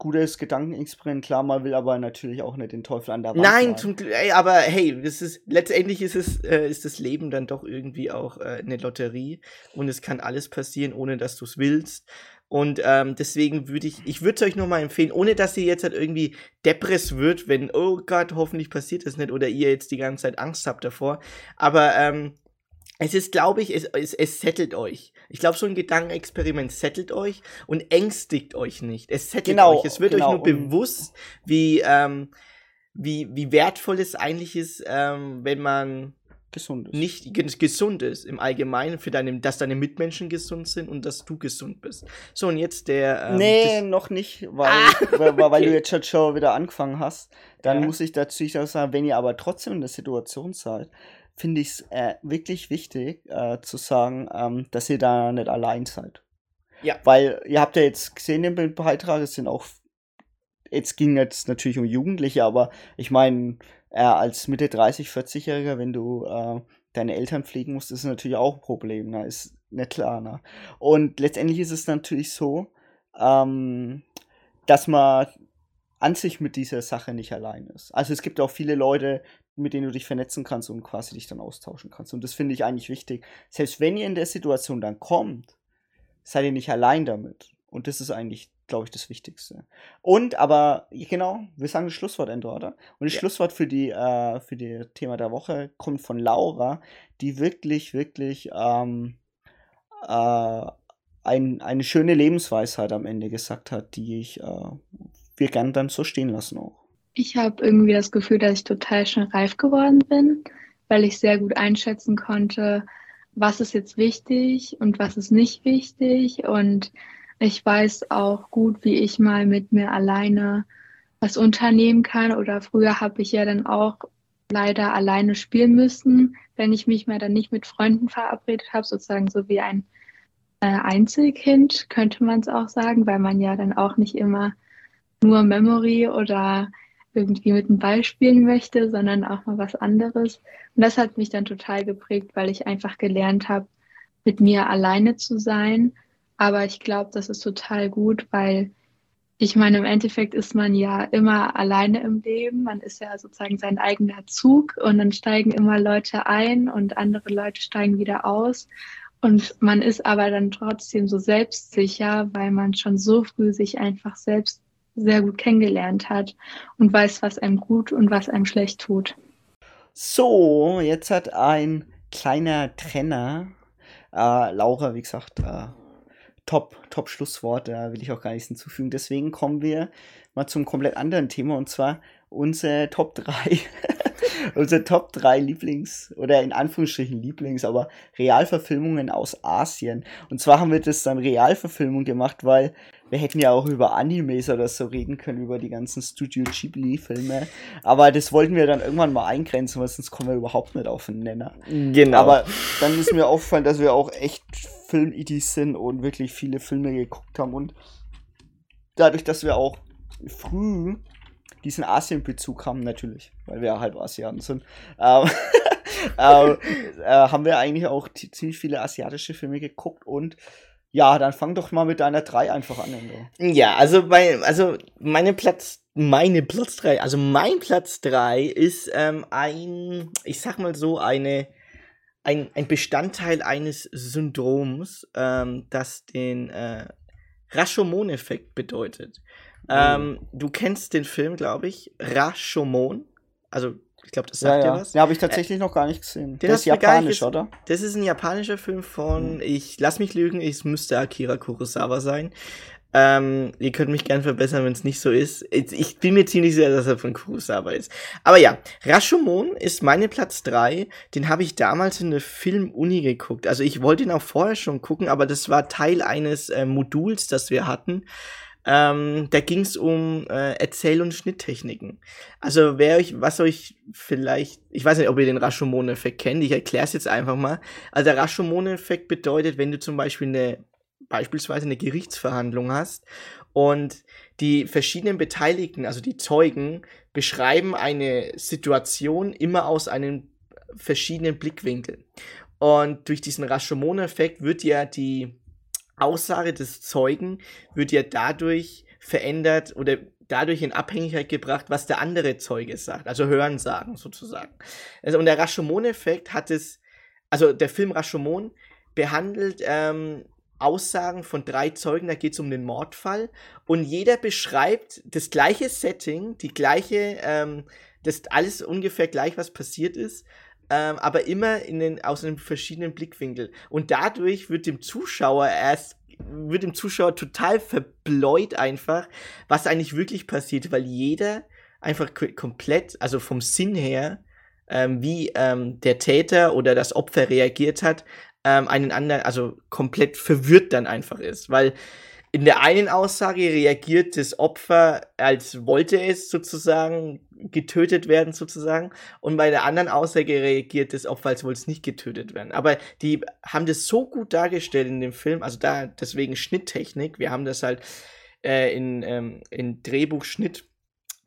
gutes Gedankenexperiment, klar, man will aber natürlich auch nicht den Teufel an der Wand. Nein, zum Glück, ey, aber hey, das ist letztendlich ist es äh, ist das Leben dann doch irgendwie auch äh, eine Lotterie und es kann alles passieren, ohne dass du es willst. Und ähm, deswegen würde ich, ich würde es euch nur mal empfehlen, ohne dass ihr jetzt halt irgendwie depress wird, wenn, oh Gott, hoffentlich passiert das nicht, oder ihr jetzt die ganze Zeit Angst habt davor. Aber ähm, es ist, glaube ich, es, es, es settelt euch. Ich glaube, so ein Gedankenexperiment settelt euch und ängstigt euch nicht. Es settelt Genau, euch. Es wird genau, euch nur bewusst, wie, ähm, wie, wie wertvoll es eigentlich ist, ähm, wenn man gesund ist. nicht ge- gesund ist im Allgemeinen, für deine, dass deine Mitmenschen gesund sind und dass du gesund bist. So, und jetzt der. Ähm, nee, noch nicht, weil, weil, weil du jetzt schon- schon wieder angefangen hast. Dann Ah, Ja. muss ich dazu auch sagen, wenn ihr aber trotzdem in der Situation seid, finde ich es äh, wirklich wichtig äh, zu sagen, ähm, dass ihr da nicht allein seid. Ja. Weil ihr habt ja jetzt gesehen im Beitrag, es sind auch, jetzt ging jetzt natürlich um Jugendliche, aber ich meine, äh, als Mitte 30, 40-Jähriger, wenn du äh, deine Eltern pflegen musst, ist natürlich auch ein Problem, ne? ist nicht klar. Ne? Und letztendlich ist es natürlich so, ähm, dass man an sich mit dieser Sache nicht allein ist. Also es gibt auch viele Leute, mit denen du dich vernetzen kannst und quasi dich dann austauschen kannst. Und das finde ich eigentlich wichtig. Selbst wenn ihr in der Situation dann kommt, seid ihr nicht allein damit. Und das ist eigentlich, glaube ich, das Wichtigste. Und aber, genau, wir sagen das Schlusswort, Endo, oder? Und das Ja. Schlusswort für die, äh, für die Thema der Woche kommt von Laura, die wirklich, wirklich ähm, äh, ein, eine schöne Lebensweisheit am Ende gesagt hat, die ich äh, wir gern dann so stehen lassen auch. Ich habe irgendwie das Gefühl, dass ich total schon reif geworden bin, weil ich sehr gut einschätzen konnte, was ist jetzt wichtig und was ist nicht wichtig. Und ich weiß auch gut, wie ich mal mit mir alleine was unternehmen kann. Oder früher habe ich ja dann auch leider alleine spielen müssen, wenn ich mich mal dann nicht mit Freunden verabredet habe, sozusagen so wie ein äh, Einzelkind, könnte man es auch sagen, weil man ja dann auch nicht immer nur Memory oder irgendwie mit dem Ball spielen möchte, sondern auch mal was anderes. Und das hat mich dann total geprägt, weil ich einfach gelernt habe, mit mir alleine zu sein. Aber ich glaube, das ist total gut, weil ich meine, im Endeffekt ist man ja immer alleine im Leben. Man ist ja sozusagen sein eigener Zug und dann steigen immer Leute ein und andere Leute steigen wieder aus. Und man ist aber dann trotzdem so selbstsicher, weil man schon so früh sich einfach selbst sehr gut kennengelernt hat und weiß, was einem gut und was einem schlecht tut. So, jetzt hat ein kleiner Trenner, äh, Laura, wie gesagt, äh, top, top Schlusswort, da will ich auch gar nichts hinzufügen. Deswegen kommen wir mal zum komplett anderen Thema und zwar unsere Top 3, unsere Top 3 Lieblings- oder in Anführungsstrichen Lieblings, aber Realverfilmungen aus Asien. Und zwar haben wir das dann Realverfilmung gemacht, weil wir hätten ja auch über Animes oder so reden können, über die ganzen Studio Ghibli-Filme. Aber das wollten wir dann irgendwann mal eingrenzen, weil sonst kommen wir überhaupt nicht auf den Nenner. Genau. Aber dann ist mir aufgefallen, dass wir auch echt Film-Idis sind und wirklich viele Filme geguckt haben. Und dadurch, dass wir auch früh diesen Asien-Bezug haben, natürlich, weil wir halb Asiaten sind, ähm, ähm, äh, haben wir eigentlich auch ziemlich viele asiatische Filme geguckt und ja, dann fang doch mal mit deiner 3 einfach an, Endo. Ja, also bei, also meine Platz, meine Platz 3, also mein Platz 3 ist ähm, ein, ich sag mal so, eine, ein, ein Bestandteil eines Syndroms, ähm, das den, äh, Rashomon-Effekt bedeutet. Ähm, du kennst den Film, glaube ich, Rashomon. Also, ich glaube, das sagt ja, dir ja. was. Den habe ich tatsächlich noch gar nicht gesehen. Der ist japanisch, oder? Das ist ein japanischer Film von, ich lass mich lügen, es müsste Akira Kurosawa sein. Ähm, ihr könnt mich gern verbessern, wenn es nicht so ist. Ich bin mir ziemlich sicher, dass er von Kurosawa ist. Aber ja, Rashomon ist meine Platz 3. Den habe ich damals in der Filmuni geguckt. Also ich wollte ihn auch vorher schon gucken, aber das war Teil eines äh, Moduls, das wir hatten. Ähm, da ging es um äh, Erzähl- und Schnitttechniken. Also wer euch, was euch vielleicht, ich weiß nicht, ob ihr den Rashomon-Effekt kennt, ich erkläre es jetzt einfach mal. Also der Rashomon-Effekt bedeutet, wenn du zum Beispiel eine, beispielsweise eine Gerichtsverhandlung hast und die verschiedenen Beteiligten, also die Zeugen, beschreiben eine Situation immer aus einem verschiedenen Blickwinkel. Und durch diesen Rashomon-Effekt wird ja die Aussage des Zeugen wird ja dadurch verändert oder dadurch in Abhängigkeit gebracht, was der andere Zeuge sagt, also Hörensagen sozusagen. Also, und der Rashomon-Effekt hat es, also der Film Rashomon behandelt ähm, Aussagen von drei Zeugen, da geht es um den Mordfall und jeder beschreibt das gleiche Setting, die gleiche, ähm, das alles ungefähr gleich, was passiert ist, ähm, aber immer in den, aus einem verschiedenen Blickwinkel. Und dadurch wird dem Zuschauer erst, wird dem Zuschauer total verbläut einfach, was eigentlich wirklich passiert, weil jeder einfach komplett, also vom Sinn her, ähm, wie ähm, der Täter oder das Opfer reagiert hat, ähm, einen anderen, also komplett verwirrt dann einfach ist, weil in der einen Aussage reagiert das Opfer, als wollte es sozusagen getötet werden, sozusagen. Und bei der anderen Aussage reagiert das Opfer, als wollte es nicht getötet werden. Aber die haben das so gut dargestellt in dem Film, also da deswegen Schnitttechnik. Wir haben das halt äh, in, ähm, in Drehbuch, Schnitt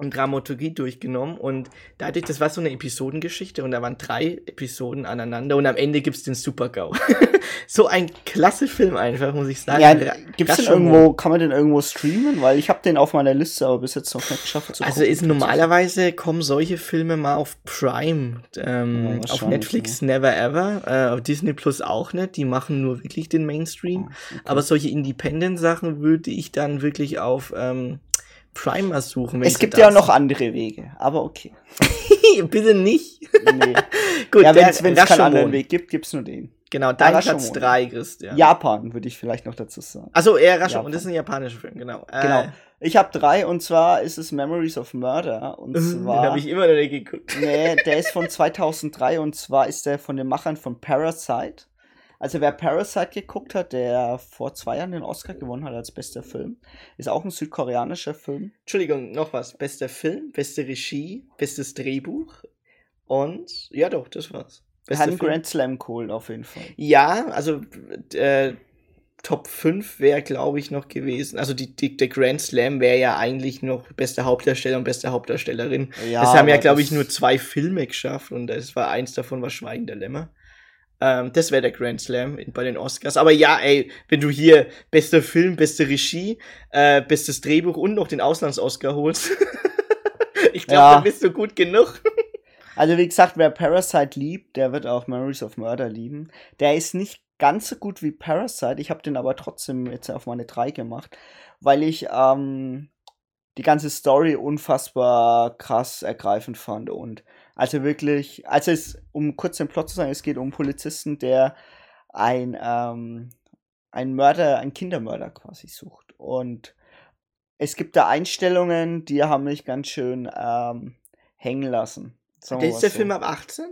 und Dramaturgie durchgenommen und dadurch, das war so eine Episodengeschichte und da waren drei Episoden aneinander und am Ende gibt's den Super-GAU. so ein klasse Film einfach, muss ich sagen. Ja, gibt's den irgendwo, kann man den irgendwo streamen? Weil ich habe den auf meiner Liste, aber bis jetzt noch nicht geschafft zu Also gucken. ist normalerweise kommen solche Filme mal auf Prime, ähm, Ja, auf Netflix Never Ever, äh, auf Disney Plus auch nicht. Die machen nur wirklich den Mainstream. Aber solche Independent-Sachen würde ich dann wirklich auf ähm, Prime mal suchen. Es gibt ja noch andere Wege, aber okay. Bitte nicht. Nee. Gut, ja, wenn es keinen anderen Weg gibt, gibt's nur den. Genau, dein Ah, Platz Rashomon. 3, Christian. Japan, würde ich vielleicht noch dazu sagen. Also eher Rashomon, Japan. das ist ein japanischer Film, genau. Äh, Genau. Ich habe drei und zwar ist es Memories of Murder. Und Den zwar. habe ich immer noch nicht geguckt. Nee, der ist von 2003 und zwar ist der von den Machern von Parasite. Also wer Parasite geguckt hat, der vor zwei Jahren den Oscar gewonnen hat als bester Film, ist auch ein südkoreanischer Film. Entschuldigung, noch was. Bester Film, beste Regie, bestes Drehbuch und ja doch, das war's. Hat einen Grand Slam geholt auf jeden Fall. Ja, also äh, Top 5 wäre, glaube ich, noch gewesen. Also die, die, der Grand Slam wäre ja eigentlich noch bester Hauptdarsteller und beste Hauptdarstellerin. Ja, das haben ja, glaube ich, nur zwei Filme geschafft und das war eins davon war Schweigen der Lämmer. Ähm, das wäre der Grand Slam bei den Oscars. Aber ja, ey, wenn du hier bester Film, beste Regie, äh, bestes Drehbuch und noch den Auslands-Oscar holst, ich glaube, Ja. dann bist du gut genug. Also wie gesagt, wer Parasite liebt, der wird auch Memories of Murder lieben. Der ist nicht ganz so gut wie Parasite. Ich habe den aber trotzdem jetzt auf meine drei gemacht, weil ich ähm, die ganze Story unfassbar krass ergreifend fand und also wirklich, also es, um kurz den Plot zu sagen, es geht um einen Polizisten, der ein ähm, ein Mörder, ein Kindermörder quasi sucht und es gibt da Einstellungen, die haben mich ganz schön ähm, hängen lassen. Sagen ist der so. Film ab 18?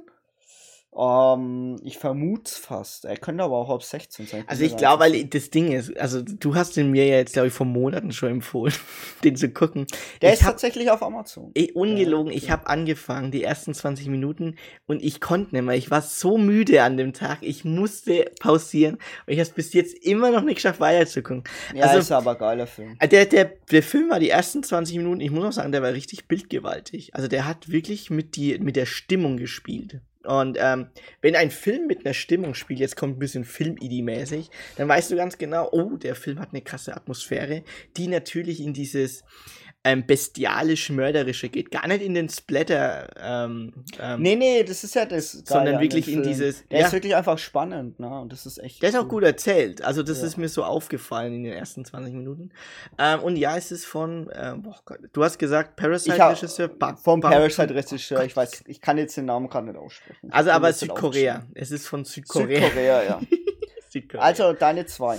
Ähm, ich vermute fast. Er könnte aber auch ab 16 sein. Also ich glaube, weil das Ding ist, also du hast den mir ja jetzt, glaube ich, vor Monaten schon empfohlen, den zu gucken. Der ich ist hab, tatsächlich auf Amazon. ey, ungelogen, ich habe angefangen, die ersten 20 Minuten, und ich konnte nicht mehr. Ich war so müde an dem Tag, ich musste pausieren. Und ich habe es bis jetzt immer noch nicht geschafft, weiterzugucken. Ja, also, ist aber ein geiler Film. äh, Der, der, der Film war die ersten 20 Minuten, ich muss auch sagen, der war richtig bildgewaltig. Also der hat wirklich mit, die, mit der Stimmung gespielt. Und ähm, wenn ein Film mit einer Stimmung spielt, jetzt kommt ein bisschen Film-ID-mäßig, dann weißt du ganz genau, oh, der Film hat eine krasse Atmosphäre, die natürlich in dieses ähm, bestialisch-mörderische geht. Gar nicht in den Splatter. Ähm, ähm, Nee, nee, das ist ja das. Sondern an wirklich in dieses- Der ja. ist wirklich einfach spannend, ne? Und das ist echt. Der ist auch gut erzählt. Also, das Ja. ist mir so aufgefallen in den ersten 20 Minuten. Ähm, und ja, es ist von, ähm, boah Gott, du hast gesagt, Ich Parasite-Regisseur. Vom Parasite-Regisseur, ich Gott. weiß, ich kann jetzt den Namen gerade nicht aussprechen. Also, Ich aber Südkorea. Es ist von Südkorea. Südkorea, ja. Südkorea. Also, deine zwei.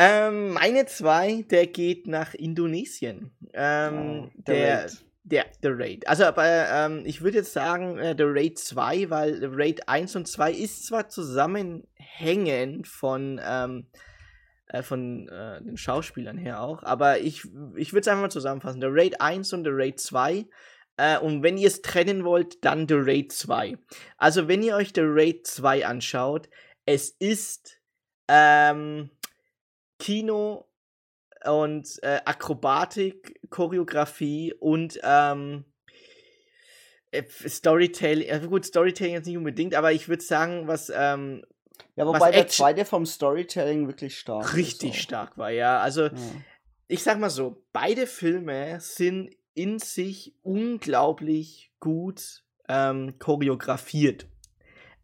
Ähm, meine zwei, der geht nach Indonesien. Ähm, Oh, The der, Raid. der, The Raid. Also, aber ähm, ich würde jetzt sagen, äh, The Raid 2, weil The Raid 1 und 2 ist zwar zusammenhängend von, ähm, äh, von äh, den Schauspielern her auch, aber ich, ich würde es einfach mal zusammenfassen. The Raid 1 und The Raid 2. Äh, und wenn ihr es trennen wollt, dann The Raid 2. Also, wenn ihr euch The Raid 2 anschaut, es ist ähm, Kino und äh, Akrobatik, Choreografie und ähm, äh, Storytelling. Ja, gut, Storytelling jetzt nicht unbedingt, aber ich würde sagen, was ähm, Ja, Was wobei der Action- zweite vom Storytelling wirklich stark ist. richtig auch. stark war, ja. Also, Ja. ich sag mal so, beide Filme sind in sich unglaublich gut ähm, choreografiert.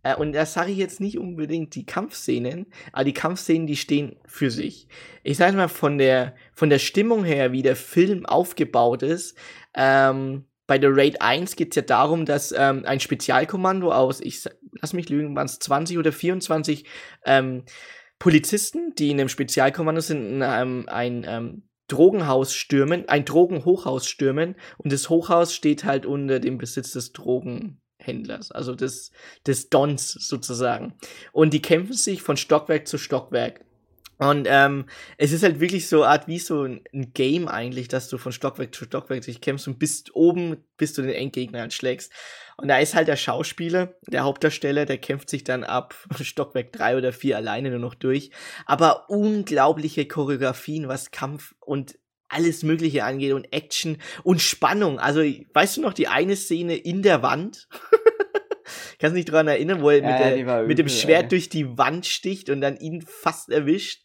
Äh, und das sage ich jetzt nicht unbedingt die Kampfszenen, aber die Kampfszenen, die stehen für sich. Ich sage mal, von der, von der Stimmung her, wie der Film aufgebaut ist, ähm, bei der Raid 1 geht es ja darum, dass ähm, ein Spezialkommando aus, ich lass mich lügen, waren es 20 oder 24 ähm, Polizisten, die in einem Spezialkommando sind, in einem, ein ähm, Drogenhaus stürmen, ein Drogenhochhaus stürmen und das Hochhaus steht halt unter dem Besitz des Drogenhändlers, also des, des Dons sozusagen. Und die kämpfen sich von Stockwerk zu Stockwerk. Und ähm, es ist halt wirklich so eine Art wie so ein, Game eigentlich, dass du von Stockwerk zu Stockwerk dich kämpfst und bist oben, bis du den Endgegner halt schlägst. Und da ist halt der Schauspieler, der Hauptdarsteller, der kämpft sich dann ab Stockwerk 3 oder 4 alleine nur noch durch. Aber unglaubliche Choreografien, was Kampf und alles Mögliche angeht und Action und Spannung. Also, weißt du noch die eine Szene in der Wand? Kannst dich dran erinnern, wo er Ja, mit, der, mit dem Schwert ey. durch die Wand sticht und dann ihn fast erwischt.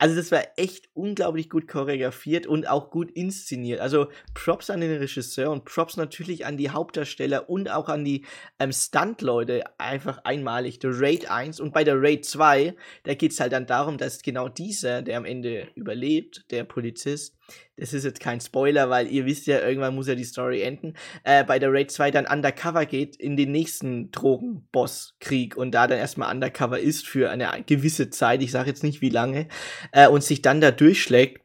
Also das war echt unglaublich gut choreografiert und auch gut inszeniert. Also Props an den Regisseur und Props natürlich an die Hauptdarsteller und auch an die ähm, Stunt-Leute. Einfach einmalig. Der Raid 1 und bei der Raid 2, da geht es halt dann darum, dass genau dieser, der am Ende überlebt, der Polizist, das ist jetzt kein Spoiler, weil ihr wisst ja, irgendwann muss ja die Story enden, äh, bei der Raid 2 dann undercover geht in den nächsten Drogenboss-Krieg und da dann erstmal undercover ist für eine gewisse Zeit, ich sage jetzt nicht wie lange, äh, und sich dann da durchschlägt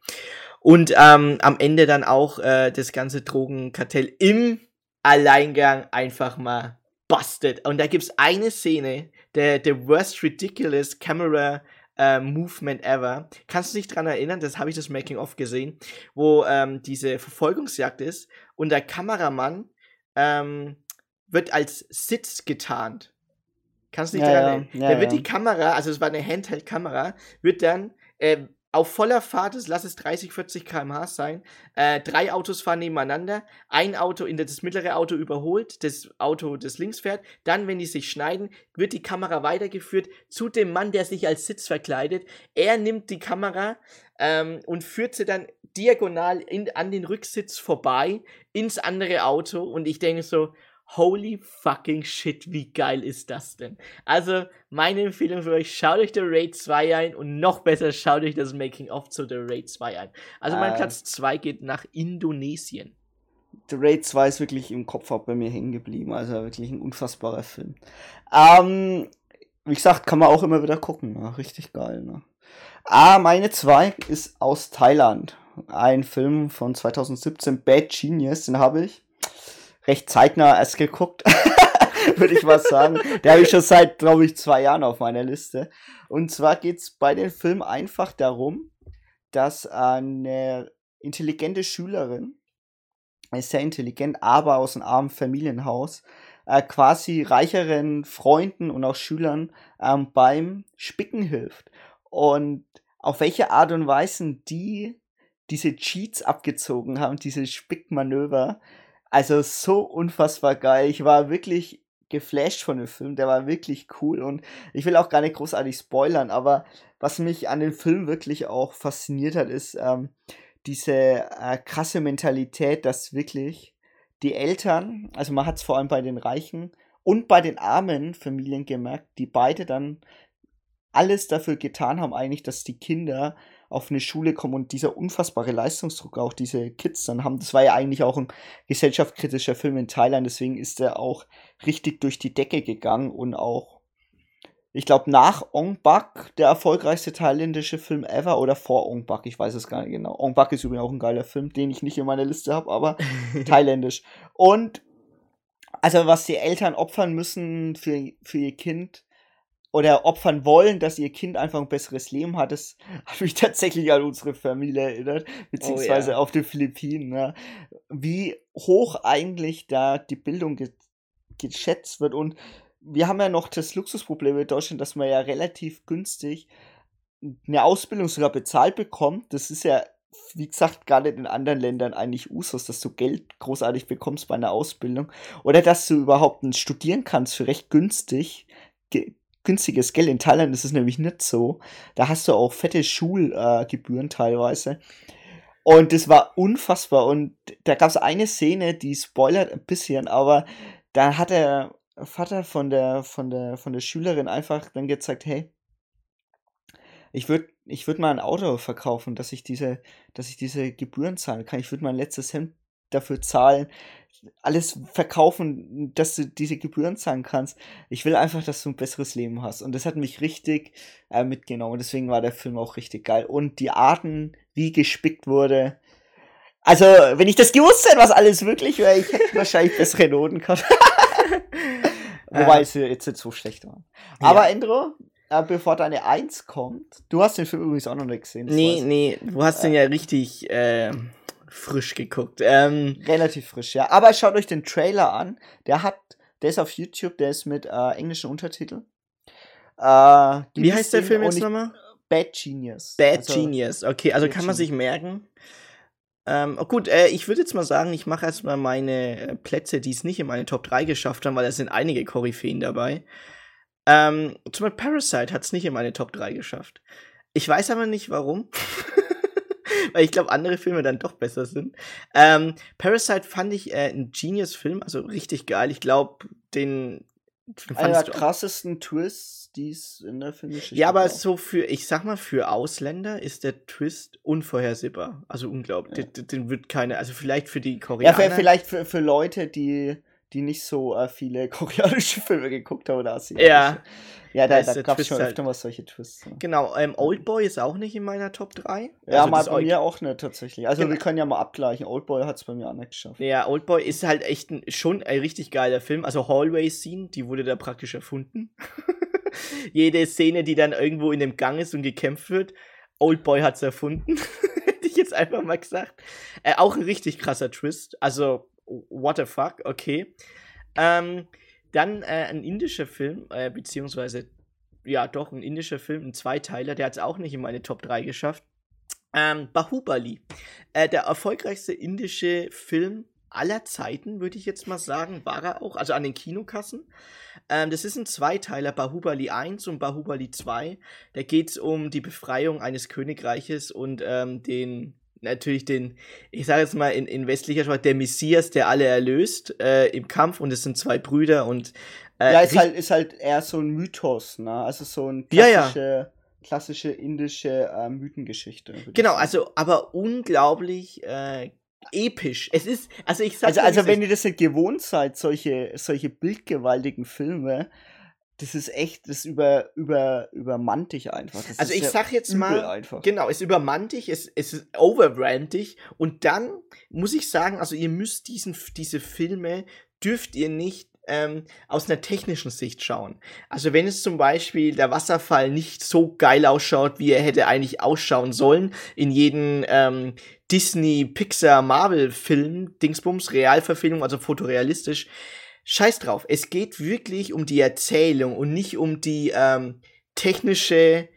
und ähm, am Ende dann auch äh, das ganze Drogenkartell im Alleingang einfach mal bustet. Und da gibt's eine Szene, der, der worst ridiculous camera äh, Movement ever. Kannst du dich dran erinnern? Das habe ich das Making of gesehen, wo ähm, diese Verfolgungsjagd ist und der Kameramann ähm, wird als Sitz getarnt. Kannst du dich Ja, dran ja, erinnern? ja, da wird ja. die Kamera, also es war eine Handheld-Kamera, wird dann äh, auf voller Fahrt, das lass es 30, 40 km/h sein, äh, drei Autos fahren nebeneinander, ein Auto in das mittlere Auto überholt, das Auto, das links fährt, dann, wenn die sich schneiden, wird die Kamera weitergeführt zu dem Mann, der sich als Sitz verkleidet. Er nimmt die Kamera ähm, und führt sie dann diagonal in, an den Rücksitz vorbei ins andere Auto und ich denke so, holy fucking shit, wie geil ist das denn? Also, meine Empfehlung für euch, schaut euch The Raid 2 ein und noch besser, schaut euch das Making of zu The Raid 2 ein. Also, mein Äh. Platz 2 geht nach Indonesien. The Raid 2 ist wirklich im Kopf auch bei mir hängen geblieben. Also wirklich ein unfassbarer Film. Ähm, wie gesagt, kann man auch immer wieder gucken. Ne? Richtig geil. Ne? Ah, meine 2 ist aus Thailand. Ein Film von 2017, Bad Genius, den habe ich recht zeitnah erst geguckt. Würde ich mal sagen. Der habe ich schon seit, glaube ich, zwei Jahren auf meiner Liste. Und zwar geht es bei dem Film einfach darum, dass eine intelligente Schülerin, ist sehr intelligent, aber aus einem armen Familienhaus, äh, quasi reicheren Freunden und auch Schülern ähm, beim Spicken hilft. Und auf welche Art und Weise die diese Cheats abgezogen haben, diese Spickmanöver, also so unfassbar geil. Ich war wirklich geflasht von dem Film, der war wirklich cool und ich will auch gar nicht großartig spoilern, aber was mich an dem Film wirklich auch fasziniert hat, ist, ähm, diese äh, krasse Mentalität, dass wirklich die Eltern, also man hat es vor allem bei den Reichen und bei den armen Familien gemerkt, die beide dann alles dafür getan haben, eigentlich, dass die Kinder auf eine Schule kommen und dieser unfassbare Leistungsdruck auch diese Kids dann haben. Das war ja eigentlich auch ein gesellschaftskritischer Film in Thailand, deswegen ist er auch richtig durch die Decke gegangen und auch, ich glaube, nach Ong Bak der erfolgreichste thailändische Film ever oder vor Ong Bak, ich weiß es gar nicht genau. Ong Bak ist übrigens auch ein geiler Film, den ich nicht in meiner Liste habe, aber thailändisch. Und also was die Eltern opfern müssen für, für ihr Kind, oder opfern wollen, dass ihr Kind einfach ein besseres Leben hat. Das hat mich tatsächlich an unsere Familie erinnert, beziehungsweise oh, ja. auf den Philippinen. Ne? Wie hoch eigentlich da die Bildung ge geschätzt wird. Und wir haben ja noch das Luxusproblem in Deutschland, dass man ja relativ günstig eine Ausbildung sogar bezahlt bekommt. Das ist ja, wie gesagt, gar nicht in anderen Ländern eigentlich Usus, dass du Geld großartig bekommst bei einer Ausbildung. Oder dass du überhaupt studieren kannst für recht günstig günstiges Geld. In Thailand ist es nämlich nicht so. Da hast du auch fette Schulgebühren äh, teilweise. Und das war unfassbar. Und da gab es eine Szene, die spoilert ein bisschen, aber da hat der Vater von der, von der, von der Schülerin einfach dann gezeigt, hey, ich würde ich würd mal ein Auto verkaufen, dass ich diese, dass ich diese Gebühren zahlen kann. Ich würde mein letztes Hemd dafür zahlen, alles verkaufen, dass du diese Gebühren zahlen kannst. Ich will einfach, dass du ein besseres Leben hast. Und das hat mich richtig äh, mitgenommen. Deswegen war der Film auch richtig geil. Und die Arten, wie gespickt wurde. Also, wenn ich das gewusst hätte, was alles wirklich wäre, ich hätte wahrscheinlich bessere Noten gehabt. Wobei es jetzt nicht so schlecht war. Aber ja. Endro, äh, bevor deine Eins kommt, du hast den Film übrigens auch noch nicht gesehen. Nee, nee, du hast den ja richtig äh, frisch geguckt. Ähm, Relativ frisch, ja. Aber schaut euch den Trailer an. Der hat, der ist auf YouTube, der ist mit äh, englischen Untertiteln. Äh, Wie heißt der Film jetzt nochmal? Bad Genius. Bad also, Genius, okay, also Bad kann man sich merken. Ähm, oh gut, äh, ich würde jetzt mal sagen, ich mache erstmal meine äh, Plätze, die es nicht in meine Top 3 geschafft haben, weil da sind einige Koryphäen dabei. Ähm, zum Beispiel Parasite hat es nicht in meine Top 3 geschafft. Ich weiß aber nicht warum. weil ich glaube, andere Filme dann doch besser sind. Ähm, Parasite fand ich äh, ein Genius-Film, also richtig geil. Ich glaube, den. Einer der krassesten Twists, die es in der Filmgeschichte Ja, aber so für, ich sag mal, für Ausländer ist der Twist unvorhersehbar. Also unglaublich. Ja. Den, den, wird keine, also vielleicht für die Koreaner. Ja, vielleicht für, für Leute, die die nicht so äh, viele koreanische Filme geguckt haben oder asiatische. Ja. Ja, da, da gab es schon öfter halt. mal solche Twists. Genau, ähm, Oldboy ist auch nicht in meiner Top 3. Ja, also mal bei mir auch nicht tatsächlich. Also genau. wir können ja mal abgleichen. Oldboy hat es bei mir auch nicht geschafft. Ja, Oldboy ist halt echt ein, schon ein richtig geiler Film. Also Hallway Scene, die wurde da praktisch erfunden. Jede Szene, die dann irgendwo in dem Gang ist und gekämpft wird, Oldboy hat es erfunden. Hätte ich jetzt einfach mal gesagt. Äh, auch ein richtig krasser Twist. Also what the fuck, okay. Ähm, dann äh, ein indischer Film, äh, beziehungsweise, ja doch, ein indischer Film, ein Zweiteiler, der hat es auch nicht in meine Top 3 geschafft. Ähm, Bahubali. Äh, der erfolgreichste indische Film aller Zeiten, würde ich jetzt mal sagen, war er auch, also an den Kinokassen. Ähm, das ist ein Zweiteiler, Bahubali 1 und Bahubali 2. Da geht es um die Befreiung eines Königreiches und ähm, den natürlich den, ich sage jetzt mal in, in westlicher Sprache, der Messias, der alle erlöst äh, im Kampf und es sind zwei Brüder und äh, ja, ist halt, ist halt eher so ein Mythos, ne? Also so ein klassische, ja, ja. klassische indische äh, Mythengeschichte. Genau, also aber unglaublich äh, episch. Es ist, also ich sag Also, also wenn ihr das nicht gewohnt seid, solche, solche bildgewaltigen Filme, das ist echt, das über, über, übermannt dich einfach. Das also ich sag jetzt mal, einfach. genau, es übermannt dich, es, es ist overbrand und dann muss ich sagen, also ihr müsst diesen, diese Filme, dürft ihr nicht ähm, aus einer technischen Sicht schauen. Also wenn es zum Beispiel der Wasserfall nicht so geil ausschaut, wie er hätte eigentlich ausschauen sollen, in jedem ähm, Disney, Pixar, Marvel-Film, Dingsbums, Realverfilmung, also fotorealistisch, scheiß drauf. Es geht wirklich um die Erzählung und nicht um die ähm, technische,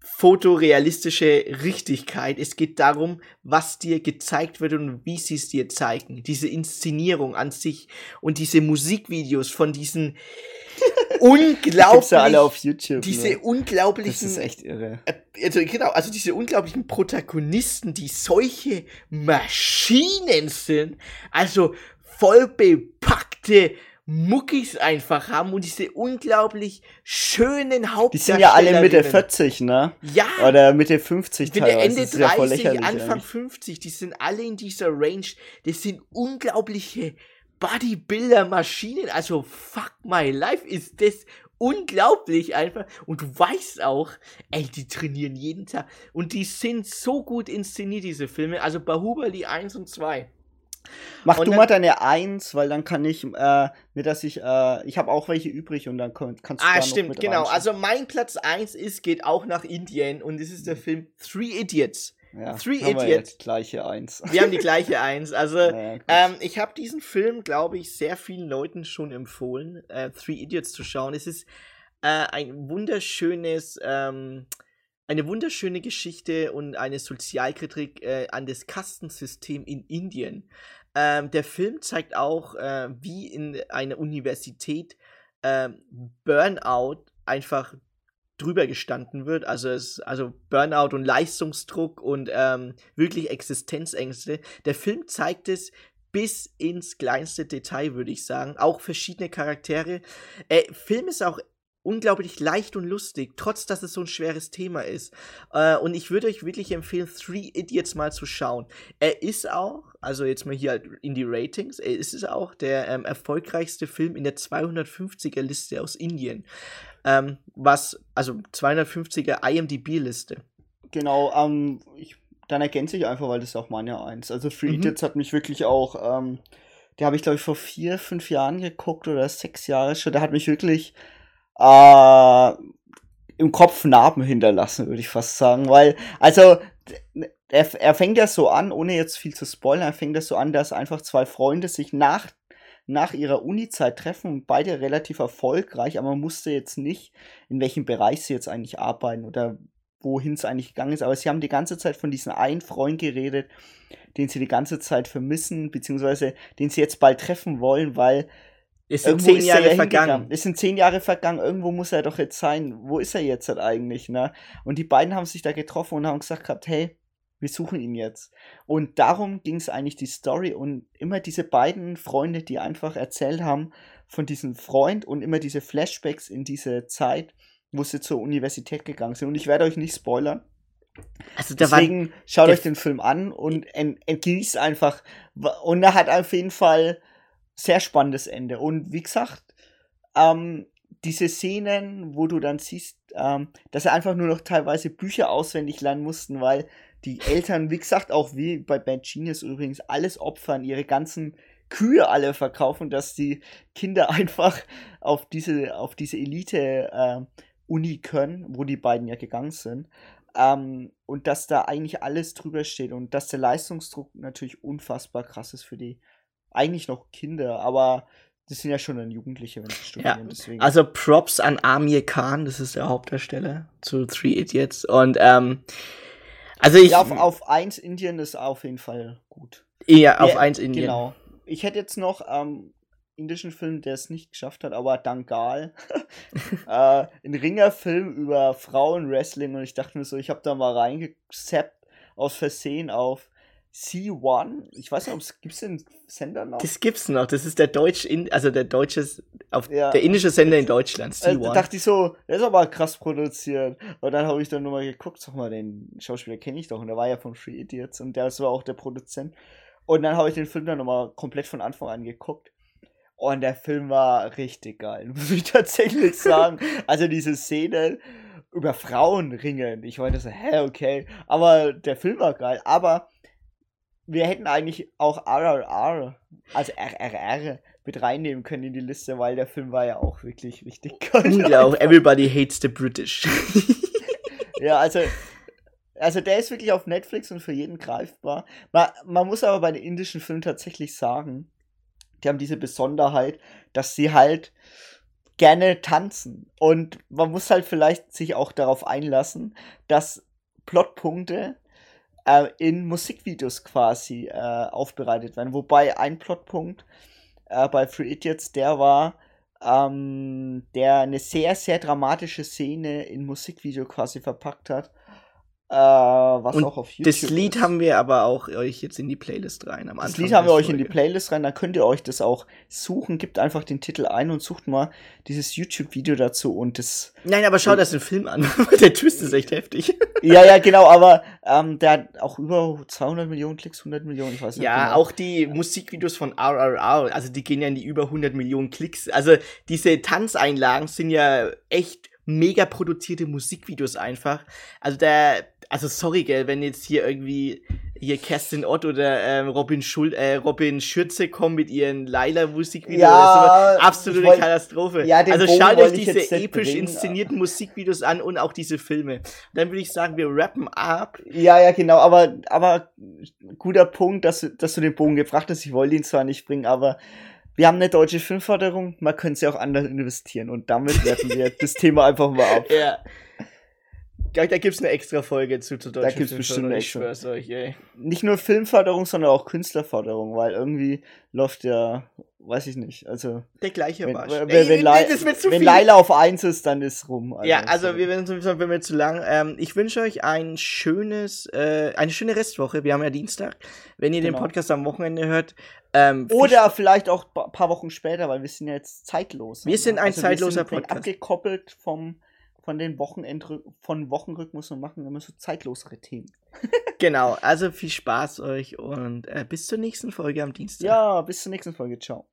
fotorealistische Richtigkeit. Es geht darum, was dir gezeigt wird und wie sie es dir zeigen. Diese Inszenierung an sich und diese Musikvideos von diesen unglaublich, ja alle auf YouTube. diese ne? unglaublichen, Das ist echt irre. äh, also genau, also diese unglaublichen Protagonisten, die solche Maschinen sind, also voll bepackte Muckis einfach haben und diese unglaublich schönen Die Hauptdarsteller. sind ja alle Mitte 40, ne? Ja. Oder Mitte 50 Ich bin der teilweise. Ende Das ist ja voll 30, lächerlich Anfang eigentlich. 50, die sind alle in dieser Range. Das sind unglaubliche Bodybuilder-Maschinen. Also, fuck my life, ist das unglaublich einfach. Und du weißt auch, ey, die trainieren jeden Tag. Und die sind so gut inszeniert, diese Filme. Also, Bahubali 1 und 2. Mach Und du dann- mal deine Eins, weil dann kann ich, äh, nicht, dass ich, äh, ich habe auch welche übrig und dann kann, kannst du Ah, stimmt, genau. Also, mein Platz 1 ist, geht auch nach Indien. Und es ist der Film Three Idiots. ja, Three haben wir Idiots. jetzt gleiche Eins. Wir haben die gleiche Eins. Also, Ja, gut. ähm, ich habe diesen Film, glaube ich, sehr vielen Leuten schon empfohlen, äh, Three Idiots zu schauen. Es ist äh, ein wunderschönes, ähm, eine wunderschöne Geschichte und eine Sozialkritik äh, an das Kastensystem in Indien. Ähm, der Film zeigt auch, äh, wie in einer Universität ähm, Burnout einfach drüber gestanden wird. Also, es, also Burnout und Leistungsdruck und ähm, wirklich Existenzängste. Der Film zeigt es bis ins kleinste Detail, würde ich sagen. Auch verschiedene Charaktere. Äh, Film ist auch unglaublich leicht und lustig, trotz dass es so ein schweres Thema ist. Äh, und ich würde euch wirklich empfehlen, Three Idiots mal zu schauen. Er ist auch, also jetzt mal hier halt in die Ratings, er ist es auch der ähm, erfolgreichste Film in der 250er Liste aus Indien. Ähm, was, also 250er IMDb-Liste. Genau, ähm, ich, dann ergänze ich einfach, weil das ist auch meine Eins. Also Three Mhm. Idiots hat mich wirklich auch, ähm, der habe ich glaube ich vor vier, fünf Jahren geguckt oder sechs Jahre schon. Der hat mich wirklich äh, im Kopf Narben hinterlassen, würde ich fast sagen. Weil, also, er, er fängt ja so an, ohne jetzt viel zu spoilern, er fängt ja so an, dass einfach zwei Freunde sich nach, nach ihrer Uni-Zeit treffen beide relativ erfolgreich, aber man musste jetzt nicht, in welchem Bereich sie jetzt eigentlich arbeiten oder wohin es eigentlich gegangen ist. Aber sie haben die ganze Zeit von diesem einen Freund geredet, den sie die ganze Zeit vermissen, beziehungsweise den sie jetzt bald treffen wollen, weil Es sind Irgendwo zehn Jahre ja vergangen. Es sind zehn Jahre vergangen, irgendwo muss er doch jetzt sein. Wo ist er jetzt halt eigentlich, ne? Und die beiden haben sich da getroffen und haben gesagt gehabt, hey, wir suchen ihn jetzt. Und darum ging es eigentlich die Story und immer diese beiden Freunde, die einfach erzählt haben von diesem Freund und immer diese Flashbacks in diese Zeit, wo sie zur Universität gegangen sind. Und ich werde euch nicht spoilern. Also Deswegen schaut euch den Film an und en entgenießt einfach. Und er hat auf jeden Fall sehr spannendes Ende. Und wie gesagt, ähm, diese Szenen, wo du dann siehst, ähm, dass sie einfach nur noch teilweise Bücher auswendig lernen mussten, weil die Eltern, wie gesagt, auch wie bei Bad Genius übrigens, alles opfern, ihre ganzen Kühe alle verkaufen, dass die Kinder einfach auf diese, auf diese Elite-Uni können, wo die beiden ja gegangen sind. Ähm, und dass da eigentlich alles drüber steht und dass der Leistungsdruck natürlich unfassbar krass ist für die eigentlich noch Kinder, aber das sind ja schon dann Jugendliche, wenn sie studieren. Ja, deswegen. also Props an Amir Khan, das ist der Hauptdarsteller zu Three Idiots. Und ähm, also ich ja, auf, auf 1 Indien ist auf jeden Fall gut. eher auf Ja, eins Indien. Genau. Ich hätte jetzt noch ähm, indischen Film, der es nicht geschafft hat, aber Dangal. äh, ein Ringerfilm über Frauenwrestling und ich dachte mir so, ich habe da mal reingesappt aus Versehen auf C1. Ich weiß nicht, ob es gibt den Sender noch. Das gibt's noch. Das ist der deutsch, also der deutsche, auf Ja. der indische Sender in Deutschland. Äh, C1. da dachte ich so, der ist aber krass produziert. Und dann habe ich dann nochmal geguckt, sag mal, den Schauspieler kenne ich doch. Und der war ja von Free Idiots und der war auch der Produzent. Und dann habe ich den Film dann nochmal komplett von Anfang an geguckt. Und der Film war richtig geil, muss ich tatsächlich sagen. also diese Szene über Frauen ringen. Ich wollte so, hä, okay. Aber der Film war geil. Aber wir hätten eigentlich auch RRR, also RRR, mit reinnehmen können in die Liste, weil der Film war ja auch wirklich richtig geil. Unglaublich. Everybody hates the British. Ja, also, also der ist wirklich auf Netflix und für jeden greifbar. Man, man muss aber bei den indischen Filmen tatsächlich sagen, die haben diese Besonderheit, dass sie halt gerne tanzen. Und man muss halt vielleicht sich auch darauf einlassen, dass Plotpunkte äh, in Musikvideos quasi äh, aufbereitet werden. Wobei ein Plotpunkt äh, bei Free Idiots, der war, ähm, der eine sehr, sehr dramatische Szene in Musikvideo quasi verpackt hat. Äh, was Und auch auf YouTube das Lied ist. haben wir aber auch euch jetzt in die Playlist rein. Am Das Anfang Lied haben wir euch in die Folge. Playlist rein, dann könnt ihr euch das auch suchen. Gebt einfach den Titel ein und sucht mal dieses YouTube-Video dazu und das. Nein, aber schau das den Film an. der Twist ist echt heftig. Ja, ja, genau, aber ähm, der hat auch über 200 Millionen Klicks, 100 Millionen, ich weiß nicht. Ja, genau. auch die Musikvideos von RRR, also die gehen ja in die über 100 Millionen Klicks. Also diese Tanzeinlagen sind ja echt mega produzierte Musikvideos einfach. Also der, also sorry, gell, wenn jetzt hier irgendwie hier Kerstin Ott oder ähm, Robin Schul äh, Robin Schürze kommen mit ihren Laila Musikvideos. Ja, ist absolute wollt- Katastrophe. ja, also Bogen schaut euch diese episch bringen. inszenierten Musikvideos an und auch diese Filme. Dann würde ich sagen, wir rappen ab. Ja, ja, genau, aber, aber guter Punkt, dass, du- dass du den Bogen gebracht hast. Ich wollte ihn zwar nicht bringen, aber wir haben eine deutsche Filmförderung, man könnte sie auch anders investieren und damit werten wir das Thema einfach mal ab. Ja. Da, da gibt's eine extra Folge zu, zu deutschen gibt's bestimmt eine ich extra. schwör's euch, ey. Nicht nur Filmförderung, sondern auch Künstlerförderung, weil irgendwie läuft ja, weiß ich nicht, also Der gleiche wenn, Marsch. wenn, Ey, wenn, Lai- wenn. Laila auf eins ist, dann ist rum. Ja, also wir werden sowieso, wenn wir zu lang. Ähm, ich wünsche euch ein schönes, äh, eine schöne Restwoche. Wir haben ja Dienstag. Wenn ihr Genau. den Podcast am Wochenende hört. Ähm, Oder vielleicht auch ein paar Wochen später, weil wir sind ja jetzt zeitlos. Wir sind ein zeitloser wir sind Podcast. abgekoppelt vom, von den Wochenend von Wochenrhythmus und machen immer so zeitlosere Themen. Genau, also viel Spaß euch und äh, bis zur nächsten Folge am Dienstag. Ja, bis zur nächsten Folge. Ciao.